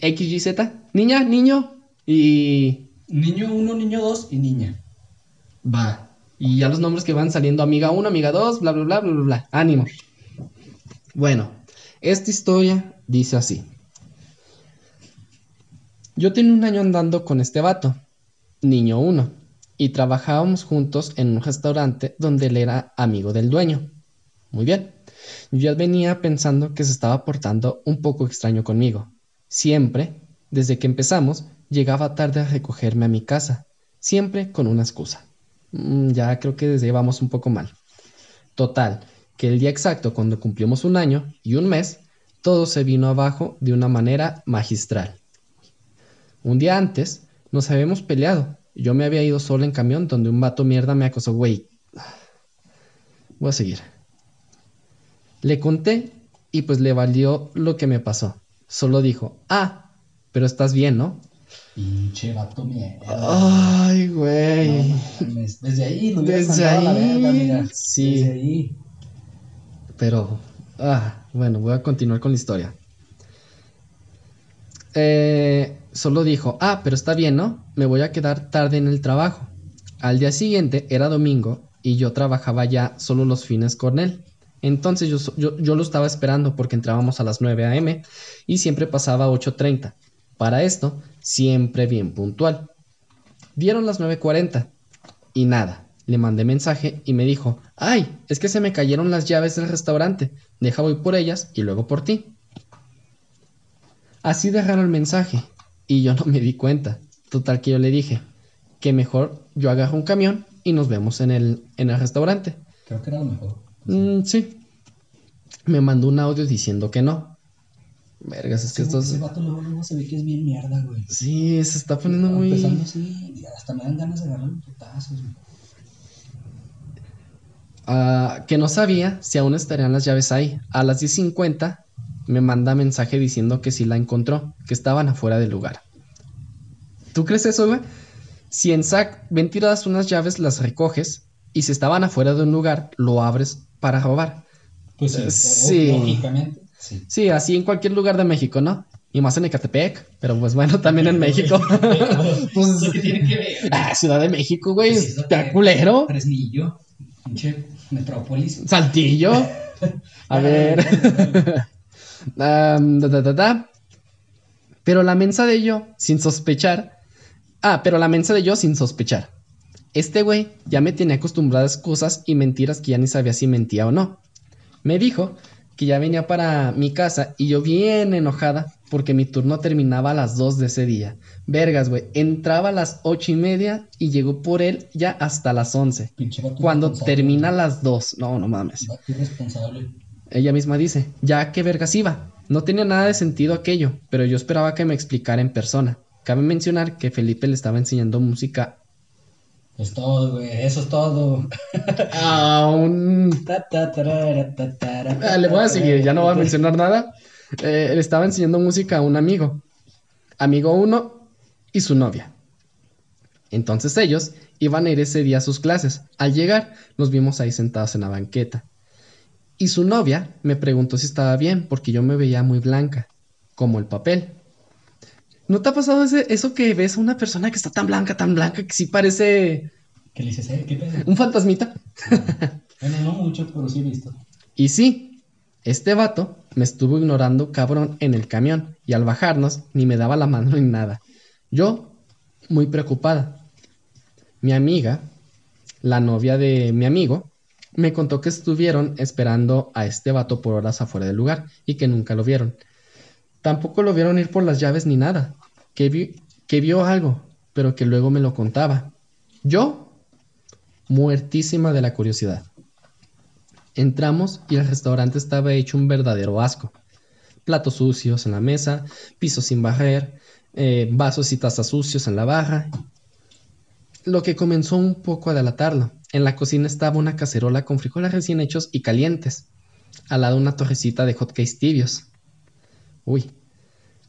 XYZ. Niña, niño. Y Niño 1, niño 2 y niña. Va. Y ya los nombres que van saliendo, amiga 1, amiga 2, bla, bla, bla, bla, bla, bla. Ánimo. Bueno, esta historia dice así. Yo tenía un año andando con este vato, niño 1, y trabajábamos juntos en un restaurante donde él era amigo del dueño. Muy bien. Yo ya venía pensando que se estaba portando un poco extraño conmigo. Siempre, desde que empezamos, llegaba tarde a recogerme a mi casa, siempre con una excusa. Mm, ya creo que desde ahí vamos un poco mal. Total, que el día exacto cuando cumplimos un año y un mes, todo se vino abajo de una manera magistral. Un día antes nos habíamos peleado. Yo me había ido solo en camión donde un vato mierda me acosó, güey. Voy a seguir. Le conté y pues le valió lo que me pasó. Solo dijo, ah, pero estás bien, ¿no? Pinche vato mierda. Ay, güey. No Desde ahí lo Desde mandado a la ahí, verga, mira. sí. Desde ahí. Pero, ah, bueno, voy a continuar con la historia. Eh, solo dijo, ah, pero está bien, ¿no? Me voy a quedar tarde en el trabajo. Al día siguiente era domingo y yo trabajaba ya solo los fines con él. Entonces yo, yo, yo lo estaba esperando porque entrábamos a las 9 a.m. y siempre pasaba a 8.30. Para esto, siempre bien puntual. Dieron las 9.40 y nada. Le mandé mensaje y me dijo, ay, es que se me cayeron las llaves del restaurante. Deja voy por ellas y luego por ti. Así de raro el mensaje y yo no me di cuenta. Total que yo le dije que mejor yo agarro un camión y nos vemos en el, en el restaurante. Creo que era lo mejor. Mm, sí. Me mandó un audio diciendo que no. Vergas, es que Ese, estos... ese vato luego, luego se ve que es bien mierda, güey. Sí, se está poniendo muy... Empezando así, hasta me dan ganas de agarrar putazos, güey. Ah, que no sabía si aún estarían las llaves ahí. A las 10.50 me manda mensaje diciendo que sí la encontró, que estaban afuera del lugar. ¿Tú crees eso, güey? Si en SAC ven tiradas unas llaves, las recoges y si estaban afuera de un lugar, lo abres para robar. Pues sí, Eh, sí. lógicamente, sí. Sí, así en cualquier lugar de México, ¿no? Y más en Ecatepec, pero pues bueno, también en México. pues, ¿Eso qué tiene que ver? ah, Ciudad de México, güey, Pues está culero. Fresnillo, pinche metrópolis. Saltillo. A ver. Da, da, da, da. Pero la mensa de yo, sin sospechar. Ah, pero la mensa de yo sin sospechar. Este güey ya me tenía acostumbrado a excusas y mentiras que ya ni sabía si mentía o no. Me dijo que ya venía para mi casa y yo bien enojada porque mi turno terminaba a las 2 de ese día. Vergas, güey. Entraba a las ocho y media y llegó por él ya hasta las 11. Pinche vato Cuando termina a las 2. No, no mames. Ella misma dice, ya qué vergas iba. No tenía nada de sentido aquello, pero yo esperaba que me explicara en persona. Cabe mencionar que Felipe le estaba enseñando música Es todo, güey. Eso es todo. a un... Ta, ta, tarara, ta, tara, Ah, le voy a seguir, ya no voy a mencionar nada. Eh, le estaba enseñando música a un amigo. Amigo uno y su novia. Entonces ellos iban a ir ese día a sus clases. Al llegar, nos vimos ahí sentados en la banqueta. Y su novia me preguntó si estaba bien, porque yo me veía muy blanca, como el papel. ¿No te ha pasado ese- eso que ves a una persona que está tan blanca, tan blanca, que sí parece ¿Qué le dices, eh? ¿Qué un fantasmita? Bueno, no mucho, pero sí he visto. Y sí, este vato me estuvo ignorando cabrón en el camión y al bajarnos ni me daba la mano ni nada. Yo, muy preocupada. Mi amiga, la novia de mi amigo, me contó que estuvieron esperando a este vato por horas afuera del lugar y que nunca lo vieron. Tampoco lo vieron ir por las llaves ni nada, que, vi- que vio algo, pero que luego me lo contaba. Yo, muertísima de la curiosidad. Entramos y el restaurante estaba hecho un verdadero asco. Platos sucios en la mesa, pisos sin barrer, eh, vasos y tazas sucios en la barra. Lo que comenzó un poco a delatarlo. En la cocina estaba una cacerola con frijoles recién hechos y calientes. Al lado una torrecita de hotcakes tibios. Uy,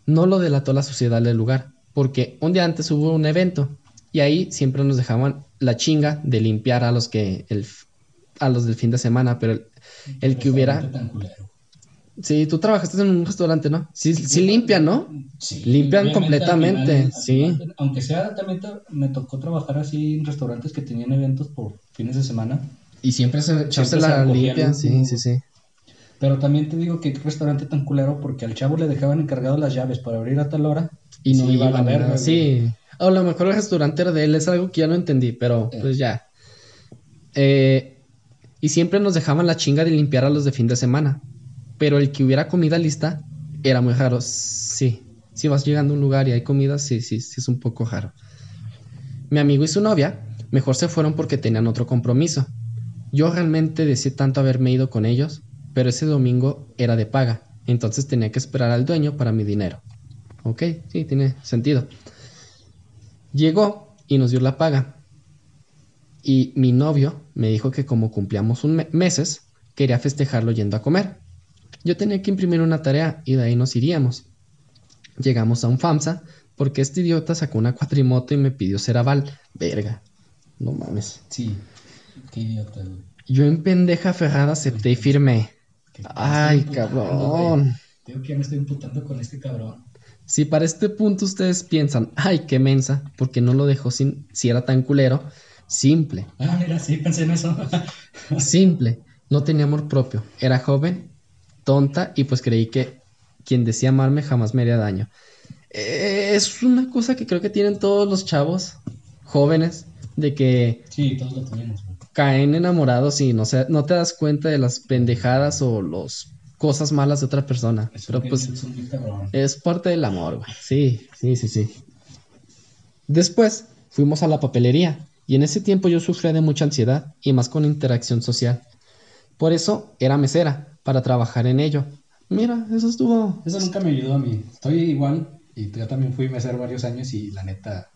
no lo delató la suciedad del lugar, porque un día antes hubo un evento y ahí siempre nos dejaban la chinga de limpiar a los que el, a los del fin de semana, pero el, el que hubiera... Sí, tú trabajaste en un restaurante, ¿no? Sí, sí limpian, ¿no? Sí, Limpian completamente, final- sí. aunque sea, también te- me tocó trabajar así en restaurantes que tenían eventos por fines de semana. Y siempre se, Siempre se la limpian, sí, sí, sí. Pero también te digo que qué restaurante tan culero porque al chavo le dejaban encargado las llaves para abrir a tal hora. Y no se iba a verga, güey. Sí. O a lo mejor el restaurante era de él, es algo que ya no entendí, pero Eh. pues ya. Eh, y siempre nos dejaban la chinga de limpiar a los de fin de semana. Pero el que hubiera comida lista era muy raro. Sí. Si vas llegando a un lugar y hay comida, sí, sí, sí es un poco raro. Mi amigo y su novia mejor se fueron porque tenían otro compromiso. Yo realmente deseé tanto haberme ido con ellos, pero ese domingo era de paga, entonces tenía que esperar al dueño para mi dinero. Ok, sí, tiene sentido. Llegó y nos dio la paga. Y mi novio me dijo que como cumplíamos un me- meses, quería festejarlo yendo a comer. Yo tenía que imprimir una tarea y de ahí nos iríamos. Llegamos a un FAMSA porque este idiota sacó una cuatrimoto y me pidió ser aval. Verga. No mames. Sí, qué idiota, güey. Yo en pendeja ferrada acepté y firmé. Ay, cabrón. Digo que ya me estoy imputando con este cabrón. Si para este punto ustedes piensan, ay, qué mensa, porque no lo dejó sin, si era tan culero, simple, Ah, mira, sí, pensé en eso. simple, no tenía amor propio, era joven, tonta y pues creí que quien decía amarme jamás me haría daño. Eh, es una cosa que creo que tienen todos los chavos jóvenes, de que sí, todos lo tenemos. Caen enamorados y no, se, no te das cuenta de las pendejadas o las cosas malas de otra persona. Es Pero pues es parte del amor, güey. Sí, sí, sí, sí. Después fuimos a la papelería y en ese tiempo yo sufría de mucha ansiedad y más con interacción social. Por eso era mesera, para trabajar en ello. Mira, eso estuvo... Eso nunca me ayudó a mí. Estoy igual y yo también fui mesero varios años y la neta,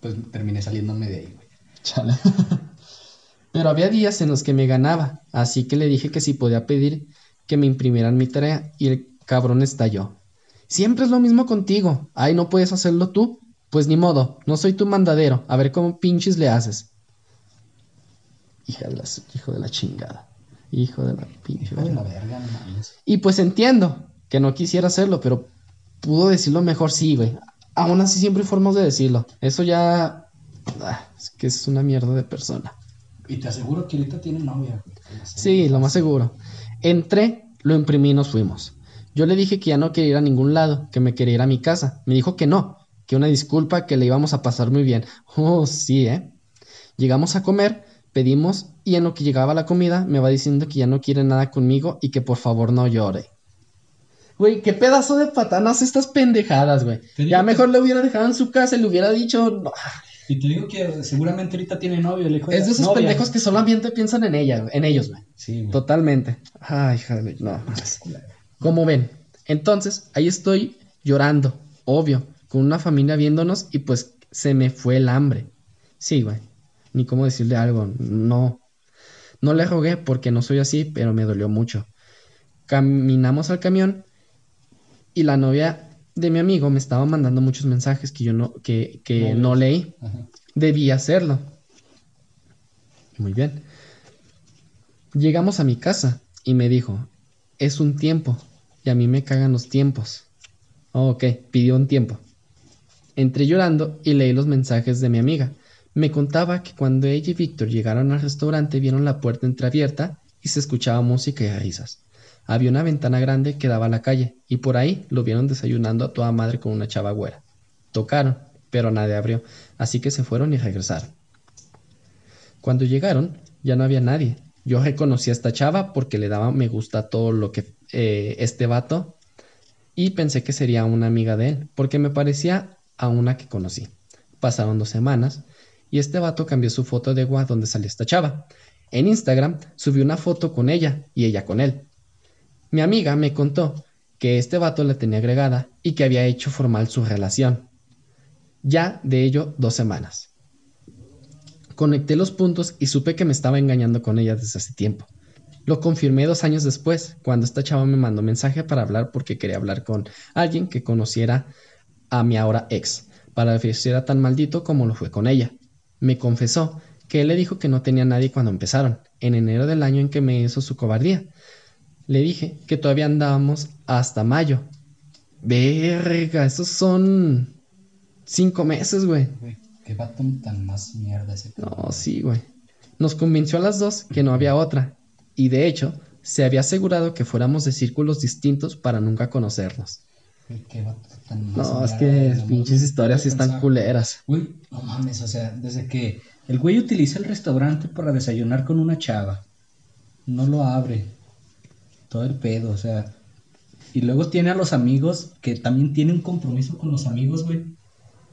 pues terminé saliéndome de ahí, güey. Chale. Pero había días en los que me ganaba, así que le dije que si podía pedir que me imprimieran mi tarea y el cabrón estalló. Siempre es lo mismo contigo. Ay, ¿no puedes hacerlo tú? Pues ni modo, no soy tu mandadero. A ver cómo pinches le haces. Hija de la, hijo de la chingada. Hijo de la pinche. Hijo de la verga. Y pues entiendo que no quisiera hacerlo, pero pudo decirlo mejor, sí, güey. Aún así siempre hay formas de decirlo. Eso ya... ah, es que es una mierda de persona. Y te aseguro que ahorita tiene novia. Sí, lo más seguro. Entré, lo imprimí y nos fuimos. Yo le dije que ya no quería ir a ningún lado, que me quería ir a mi casa. Me dijo que no, que una disculpa, que le íbamos a pasar muy bien. Oh, sí, ¿eh? Llegamos a comer, pedimos y en lo que llegaba la comida me va diciendo que ya no quiere nada conmigo y que por favor no llore. Güey, qué pedazo de patanas estas pendejadas, güey. Ya que- mejor le hubiera dejado en su casa y le hubiera dicho, no. Y te digo que seguramente ahorita tiene novio, el hijo Es de esos novia. pendejos que solamente piensan en ella, en ellos, güey. Sí, güey. Totalmente. Ay, joder, no. Como ven, entonces ahí estoy llorando, obvio, con una familia viéndonos y pues se me fue el hambre. Sí, güey. Ni cómo decirle algo, no. No le rogué porque no soy así, pero me dolió mucho. Caminamos al camión y la novia de mi amigo me estaba mandando muchos mensajes que yo no, que, que No leí. Ajá. Debí hacerlo. Muy bien. Llegamos a mi casa y me dijo, es un tiempo y a mí me cagan los tiempos. Oh, ok, pidió un tiempo. Entré llorando y leí los mensajes de mi amiga. Me contaba que cuando ella y Víctor llegaron al restaurante vieron la puerta entreabierta y se escuchaba música y risas. Había una ventana grande que daba a la calle y por ahí lo vieron desayunando a toda madre con una chava güera. Tocaron, pero nadie abrió, así que se fueron y regresaron. Cuando llegaron, ya no había nadie. Yo reconocí a esta chava porque le daba me gusta a todo lo que eh, este vato y pensé que sería una amiga de él, porque me parecía a una que conocí. Pasaron dos semanas y este vato cambió su foto de WhatsApp donde salía esta chava. En Instagram subió una foto con ella y ella con él. Mi amiga me contó que este vato la tenía agregada y que había hecho formal su relación. Ya de ello dos semanas. Conecté los puntos y supe que me estaba engañando con ella desde hace tiempo. Lo confirmé dos años después, cuando esta chava me mandó mensaje para hablar porque quería hablar con alguien que conociera a mi ahora ex, para ver si era tan maldito como lo fue con ella. Me confesó que él le dijo que no tenía nadie cuando empezaron, en enero del año en que me hizo su cobardía. Le dije que todavía andábamos hasta mayo. Verga, esos son cinco meses, güey. Qué vato tan más mierda ese. No, sí, güey. Nos convenció a las dos que no había otra. Y de hecho, se había asegurado que fuéramos de círculos distintos para nunca conocernos. Qué vato tan más No, es que pinches historias sí están culeras. Güey, no mames, o sea, desde que el güey utiliza el restaurante para desayunar con una chava, no lo abre, todo el pedo, o sea, y luego tiene a los amigos que también tiene un compromiso con los amigos, güey,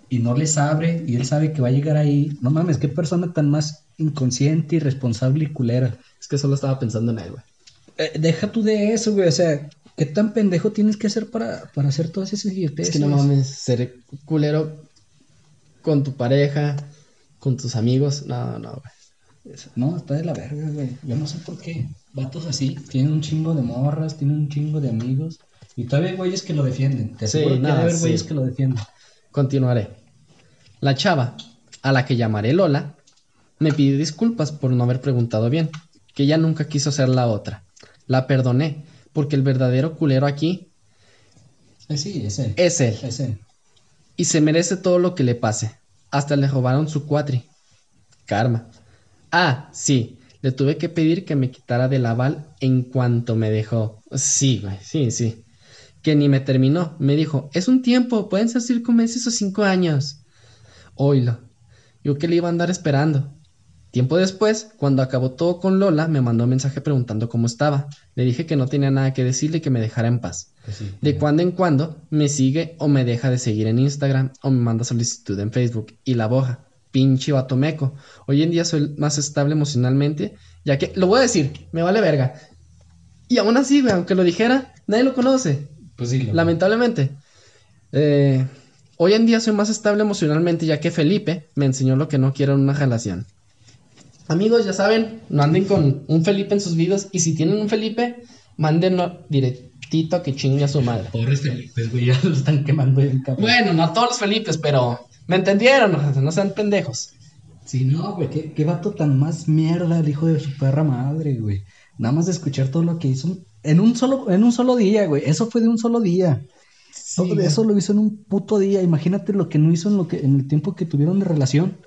y no les abre, y él sabe que va a llegar ahí, no mames, qué persona tan más inconsciente, irresponsable y culera. Es que solo estaba pensando en él, güey. Eh, deja tú de eso, güey, o sea, ¿qué tan pendejo tienes que ser para, para hacer todas esas idioteces? Es que no mames, ser culero con tu pareja, con tus amigos. No, no, güey. No, está de la verga, güey. Yo no sé por qué. Vatos así. Tienen un chingo de morras, tienen un chingo de amigos. Y todavía hay güeyes que lo defienden. Te Sí, aseguro que nada, sí. güeyes que lo defienden. Continuaré. La chava, a la que llamaré Lola, me pidió disculpas por no haber preguntado bien, que ella nunca quiso ser la otra. La perdoné, porque el verdadero culero aquí sí, es él. es él, Es él. y se merece todo lo que le pase. Hasta le robaron su cuatri. Karma. Ah, sí, le tuve que pedir que me quitara del aval en cuanto me dejó. Sí, güey, sí, sí. Que ni me terminó. Me dijo, es un tiempo, pueden ser cinco meses o cinco años. Oílo. Yo que le iba a andar esperando. Tiempo después, cuando acabó todo con Lola, me mandó un mensaje preguntando cómo estaba. Le dije que no tenía nada que decirle y que me dejara en paz. Pues sí. De cuando en cuando me sigue o me deja de seguir en Instagram o me manda solicitud en Facebook y la boja. Pinche vato meco. Hoy en día soy más estable emocionalmente, ya que, lo voy a decir, me vale verga. Y aún así, güey, aunque lo dijera, nadie lo conoce, Pues sí, lo- lamentablemente. Eh, hoy en día soy más estable emocionalmente, ya que Felipe me enseñó lo que no quiero en una relación. Amigos, ya saben, no anden con un Felipe en sus vidas. Y si tienen un Felipe, mándenlo directito a que chingue a su madre. Pobres Felipes, güey, ya lo están quemando bien cabrón. Bueno, no a todos los Felipes, pero me entendieron, no, no sean pendejos. Sí, no, güey, ¿qué, qué vato tan más mierda el hijo de su perra madre, güey. Nada más de escuchar todo lo que hizo en un solo, en un solo día, güey. Eso fue de un solo día. Todo güey. eso lo hizo en un puto día. Imagínate lo que no hizo en lo que, en el tiempo que tuvieron de relación.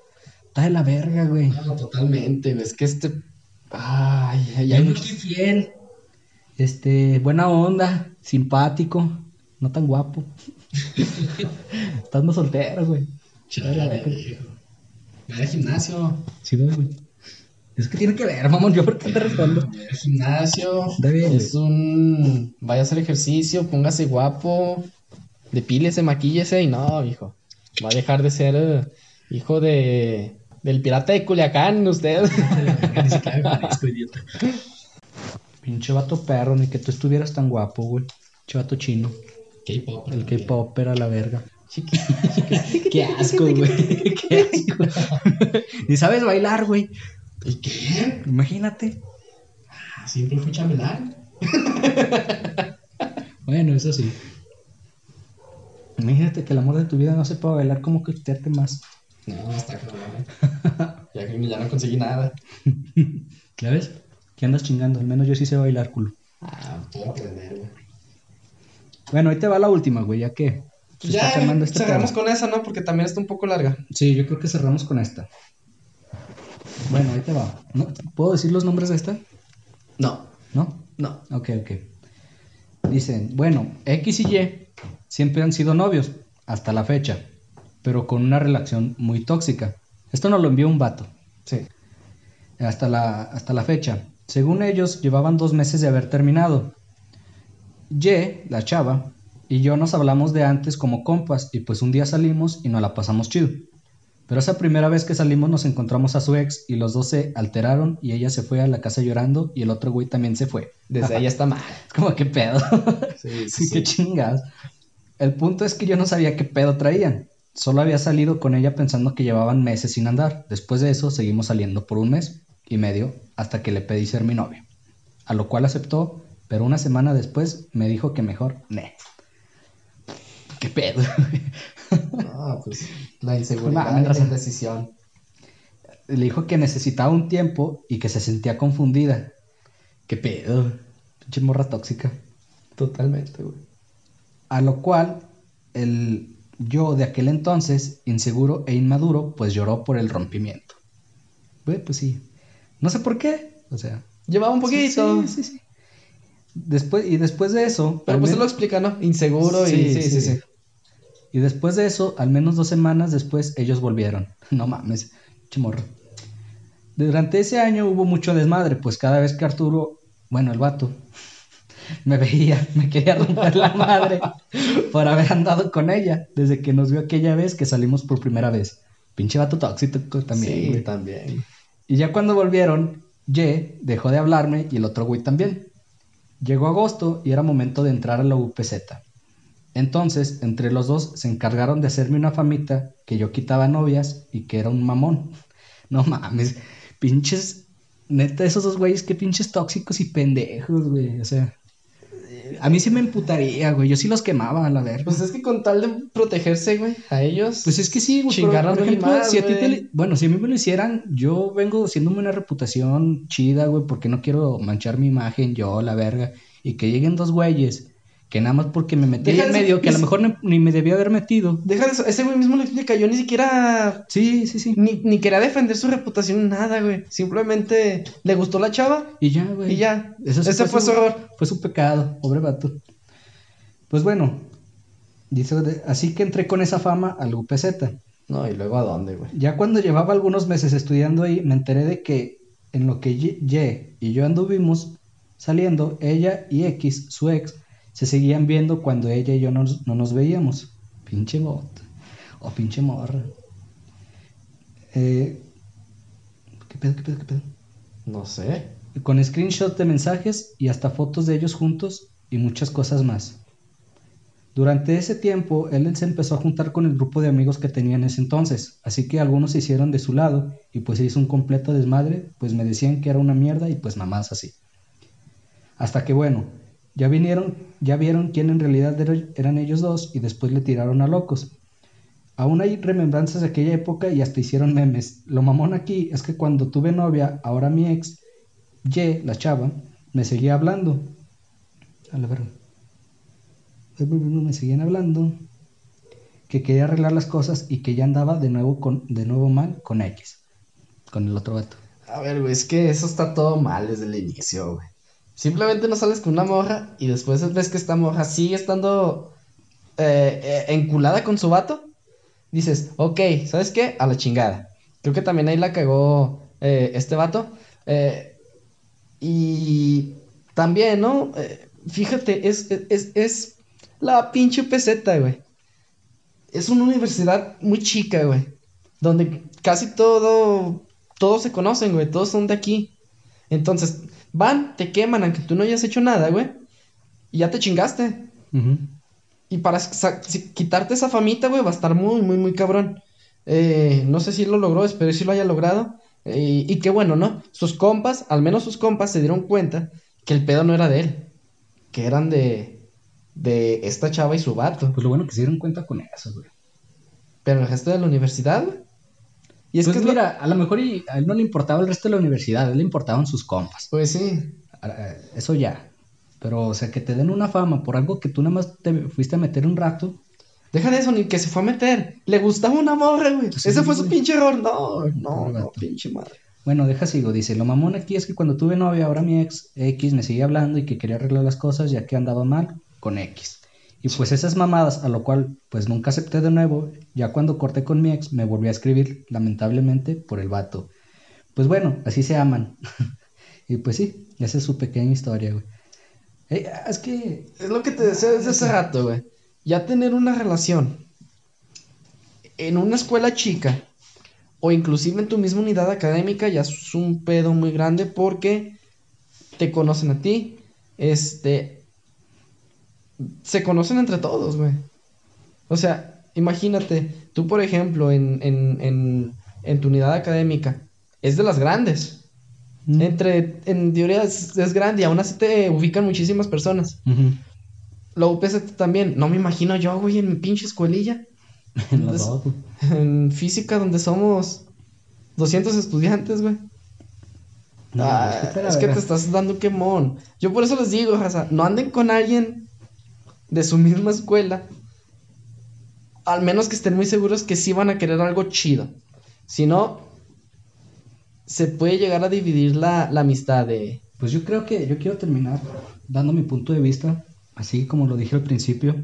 Está de la verga, güey. No, totalmente, güey, es que este... Ay, ay, ay, muy fiel. Este, buena onda, simpático, no tan guapo. Estando soltero, güey. Chale, viejo. Ve al gimnasio. Sí, güey. Es que tiene que ver, mamón, yo por qué te respondo. El gimnasio Está bien, es un... Vaya a hacer ejercicio, póngase guapo, depílese, maquíllese y no, hijo. Va a dejar de ser eh, hijo de... Del pirata de Culiacán, usted. Ni siquiera me parezco, idiota. Pinche vato perro, ni que tú estuvieras tan guapo, güey. Pinche vato chino. K-pop. El K-pop era la verga. Qué asco, güey. Qué asco. Ni sabes bailar, güey. ¿Y qué? Imagínate. Siempre fui chambelán. Bueno, eso sí. Imagínate que el amor de tu vida no sepa bailar, ¿cómo que te más? No, está cabrón. Ya que ya no conseguí nada. ¿Ya ves? ¿Qué andas chingando? Al menos yo sí sé bailar, culo. Ah, puedo aprender, güey. Bueno, ahí te va la última, güey, ya que. Se ya este cerramos con esa, ¿no? Porque también está un poco larga. Sí, yo creo que cerramos con esta. Bueno, ahí te va. ¿No? ¿Puedo decir los nombres de esta? No, ¿No? no. Ok, ok. Dicen, bueno, X y Y siempre han sido novios, hasta la fecha, pero con una relación muy tóxica. Esto nos lo envió un vato, Sí. hasta la, hasta la fecha. Según ellos, llevaban dos meses de haber terminado. Y, la chava, y yo nos hablamos de antes como compas, y pues un día salimos y nos la pasamos chido. Pero esa primera vez que salimos nos encontramos a su ex y los dos se alteraron y ella se fue a la casa llorando y el otro güey también se fue. Desde ahí está mal. Es como, ¿qué pedo? Sí, Sí, qué chingas. El punto es que yo no sabía qué pedo traían. Solo había salido con ella pensando que llevaban meses sin andar. Después de eso seguimos saliendo por un mes y medio hasta que le pedí ser mi novia. A lo cual aceptó, pero una semana después me dijo que mejor, ne. ¿Qué pedo? No, pues la inseguridad la indecisión. le dijo que necesitaba un tiempo y que se sentía confundida. ¿Qué pedo? Pinche morra tóxica. Totalmente, güey. A lo cual el yo de aquel entonces, inseguro e inmaduro, pues lloró por el rompimiento. Güey, pues sí. No sé por qué. O sea. Llevaba un poquito. Sí, sí, sí. Después, y después de eso. Pero pues él lo explica, ¿no? Inseguro y sí, sí, sí. Y después de eso, al menos dos semanas después, ellos volvieron. No mames, chimorro. Durante ese año hubo mucho desmadre, pues cada vez que Arturo, bueno, el vato, me veía, me quería romper la madre por haber andado con ella desde que nos vio aquella vez que salimos por primera vez. Pinche vato tóxico también, sí, güey. también. Y ya cuando volvieron, Ye dejó de hablarme y el otro güey también. Llegó agosto y era momento de entrar a la UPZ. Entonces, entre los dos se encargaron de hacerme una famita que yo quitaba novias y que era un mamón. No mames, pinches, neta, esos dos güeyes, qué pinches tóxicos y pendejos, güey. O sea, a mí sí me emputaría, güey. Yo sí los quemaba, a la verga. Pues es que con tal de protegerse, güey, a ellos. Pues es que sí, güey. mal, si a ti te Bueno, si a mí me lo hicieran, yo vengo haciéndome una reputación chida, güey, porque no quiero manchar mi imagen, yo, la verga. Y que lleguen dos güeyes que nada más porque me metí en medio, que a lo mejor ni, ni me debía haber metido. Deja de eso. Ese güey mismo lo explica. Yo ni siquiera. Sí, sí, sí. Ni, ni quería defender su reputación, nada, güey. Simplemente le gustó la chava Y ya, güey. y ya. Eso sí Ese fue su error. Fue su pecado, pobre vato. Pues bueno, dice, así que entré con esa fama al UPZ. No, y luego a dónde, güey. Ya cuando llevaba algunos meses estudiando ahí, me enteré de que en lo que Ye y yo anduvimos saliendo, ella y X, su ex, se seguían viendo cuando ella y yo nos- no nos veíamos. Pinche bot. O pinche morra. Eh, ¿Qué pedo, qué pedo, qué pedo? No sé. Con screenshots de mensajes y hasta fotos de ellos juntos y muchas cosas más. Durante ese tiempo, él se empezó a juntar con el grupo de amigos que tenía en ese entonces, así que algunos se hicieron de su lado y pues se hizo un completo desmadre, pues me decían que era una mierda y pues mamás así. Hasta que bueno, ya vinieron, ya vieron quién en realidad era- eran ellos dos y después le tiraron a locos. Aún hay remembranzas de aquella época y hasta hicieron memes. Lo mamón aquí es que cuando tuve novia, ahora mi ex, Ye, la chava, me seguía hablando. A la verga. Me seguían hablando. Que quería arreglar las cosas y que ya andaba de nuevo, con, de nuevo mal con X. Con el otro vato. A ver, güey, es que eso está todo mal desde el inicio, güey. Simplemente no sales con una morra y después ves que esta morra sigue estando eh, eh, enculada con su vato. Dices, ok, ¿sabes qué? A la chingada. Creo que también ahí la cagó eh, este vato. Y también, ¿no? Fíjate, es, es, es la pinche peseta, güey. Es una universidad muy chica, güey. Donde casi todo, todos se conocen, güey. Todos son de aquí. Entonces, van, te queman, aunque tú no hayas hecho nada, güey. Y ya te chingaste. Y para quitarte esa famita, güey, va a estar muy, muy, muy cabrón. Eh, no sé si lo logró, espero si lo haya logrado. Eh, y qué bueno, ¿no? Sus compas, al menos sus compas, se dieron cuenta que el pedo no era de él. Que eran de, de esta chava y su vato. Pues lo bueno que se dieron cuenta con eso, güey. Pero el resto de la universidad, Y es pues que mira, a lo mejor a él no le importaba el resto de la universidad, a él le importaban sus compas. Pues sí. Eso ya. Pero, o sea, que te den una fama por algo que tú nada más te fuiste a meter un rato. Deja de eso, ni que se fue a meter. Le gustaba una morra, güey. Ese fue su pinche error. No, no, no, pinche madre. Bueno, deja sigo. Dice, lo mamón aquí es que cuando tuve novia, ahora mi ex X me seguía hablando y que quería arreglar las cosas ya que andaba mal con X. Y pues esas mamadas, a lo cual pues nunca acepté de nuevo, ya cuando corté con mi ex me volví a escribir, lamentablemente, por el vato. Pues bueno, así se aman. y pues sí, esa es su pequeña historia, güey. Eh, es que es lo que te decía desde hace rato, güey. Ya tener una relación en una escuela chica o inclusive en tu misma unidad académica ya es un pedo muy grande porque te conocen a ti, este, se conocen entre todos, güey. O sea, imagínate, tú por ejemplo en, en, en, en tu unidad académica, es de las grandes. Entre, en teoría es, grande y aún así te ubican muchísimas personas. La UPS también, no me imagino yo, güey, en mi pinche escuelilla. en, física, donde somos 200 estudiantes, güey. Ah, es que te estás dando un quemón. Yo por eso les digo, raza, no anden con alguien de su misma escuela. Al menos que estén muy seguros que sí van a querer algo chido. Si no, se puede llegar a dividir la, amistad de... Pues yo creo que yo quiero terminar dando mi punto de vista, así como lo dije al principio.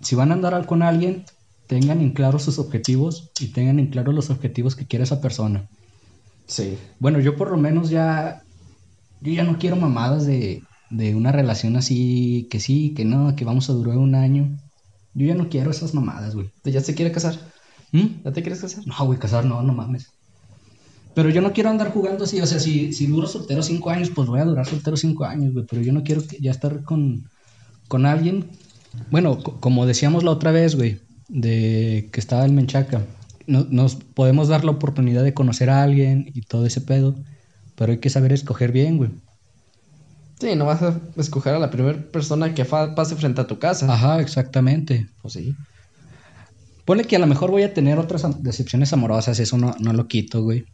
Si van a andar con alguien, tengan en claro sus objetivos y tengan en claro los objetivos que quiere esa persona. Sí. Bueno, yo por lo menos ya, yo ya no quiero mamadas de, de una relación así, que sí, que no, que vamos a durar un año. Yo ya no quiero esas mamadas, güey. ¿Ya se quiere casar? ¿Mm? ¿Ya te quieres casar? No, güey, casar no, no mames. Pero yo no quiero andar jugando así, o sea, si, si duro soltero cinco años, pues voy a durar soltero cinco años, güey. Pero yo no quiero ya estar con, con alguien. Bueno, como decíamos la otra vez, güey, de que estaba el Menchaca. nos podemos dar la oportunidad de conocer a alguien y todo ese pedo, pero hay que saber escoger bien, güey. Sí, no vas a escoger a la primera persona que pase frente a tu casa. Ajá, exactamente. Pues sí. Ponle que a lo mejor voy a tener otras decepciones amorosas, eso no, no lo quito, güey.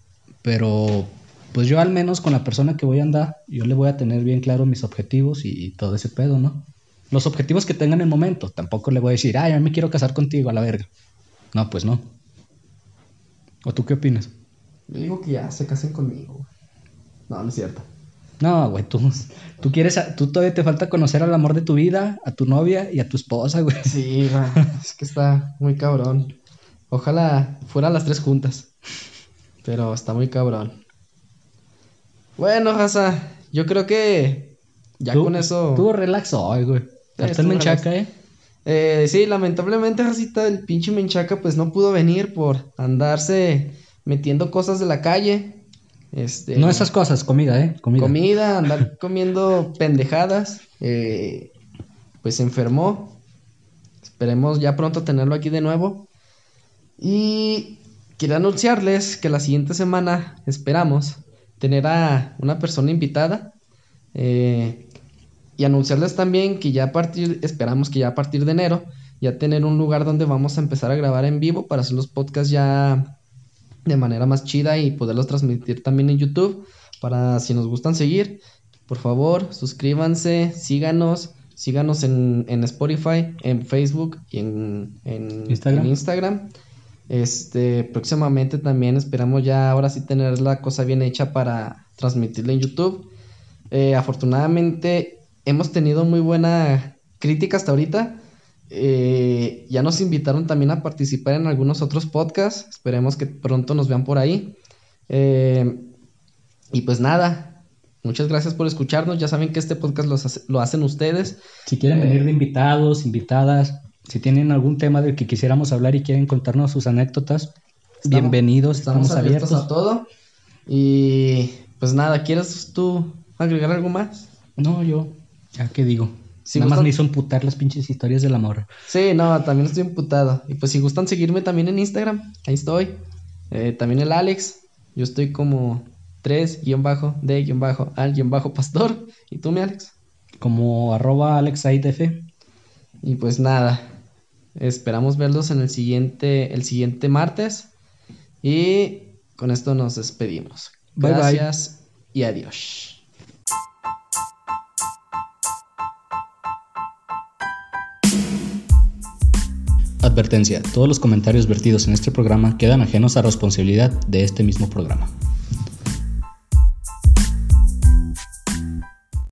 Pero pues yo al menos con la persona que voy a andar, yo le voy a tener bien claro mis objetivos y, todo ese pedo, ¿no? Los objetivos que tenga en el momento. Tampoco le voy a decir, ay, yo me quiero casar contigo a la verga. No, pues no. ¿O tú qué opinas? Yo digo que ya se casen conmigo. No, no es cierto. No, güey, tú, tú quieres, tú todavía te falta conocer al amor de tu vida, a tu novia y a tu esposa, güey. Sí, es que está muy cabrón. Ojalá fueran las tres juntas. Pero está muy cabrón. Bueno, raza, yo creo que ya con eso. Tuvo relax hoy, güey. Hasta el Menchaca, ¿eh? ¿eh? Sí, lamentablemente, racita, el pinche Menchaca, pues no pudo venir por andarse metiendo cosas de la calle. Este, no esas cosas, comida, ¿eh? Comida. Comida, andar comiendo pendejadas. Eh, pues se enfermó. Esperemos ya pronto tenerlo aquí de nuevo. Y quiero anunciarles que la siguiente semana esperamos tener a una persona invitada eh, y anunciarles también que ya a partir, esperamos que ya a partir de enero, ya tener un lugar donde vamos a empezar a grabar en vivo para hacer los podcasts ya de manera más chida y poderlos transmitir también en YouTube para si nos gustan seguir, por favor suscríbanse, síganos, síganos en, Spotify, en Facebook y en, Instagram. en Instagram. Este, próximamente también esperamos ya ahora sí tener la cosa bien hecha para transmitirla en YouTube. Eh, afortunadamente hemos tenido muy buena crítica hasta ahorita. Eh, ya nos invitaron también a participar en algunos otros podcasts. Esperemos que pronto nos vean por ahí. Eh, y pues nada, muchas gracias por escucharnos. Ya saben que este podcast lo hacen ustedes. Si quieren venir de invitados, invitadas, si tienen algún tema del que quisiéramos hablar y quieren contarnos sus anécdotas, bienvenidos, estamos, abiertos, a todo. Y pues nada, ¿quieres tú agregar algo más? No, yo, ya que digo. Nada más me hizo emputar las pinches historias del amor. Sí, no, también estoy emputado. Y pues si gustan seguirme también en Instagram, ahí estoy. Eh, también el Alex, yo estoy como 3-de-al-pastor. ¿Y tú, mi Alex? Como arroba AlexAidF. Y pues nada, esperamos verlos en el siguiente, el siguiente martes. Y con esto nos despedimos. Gracias y adiós. Advertencia, todos los comentarios vertidos en este programa quedan ajenos a responsabilidad de este mismo programa.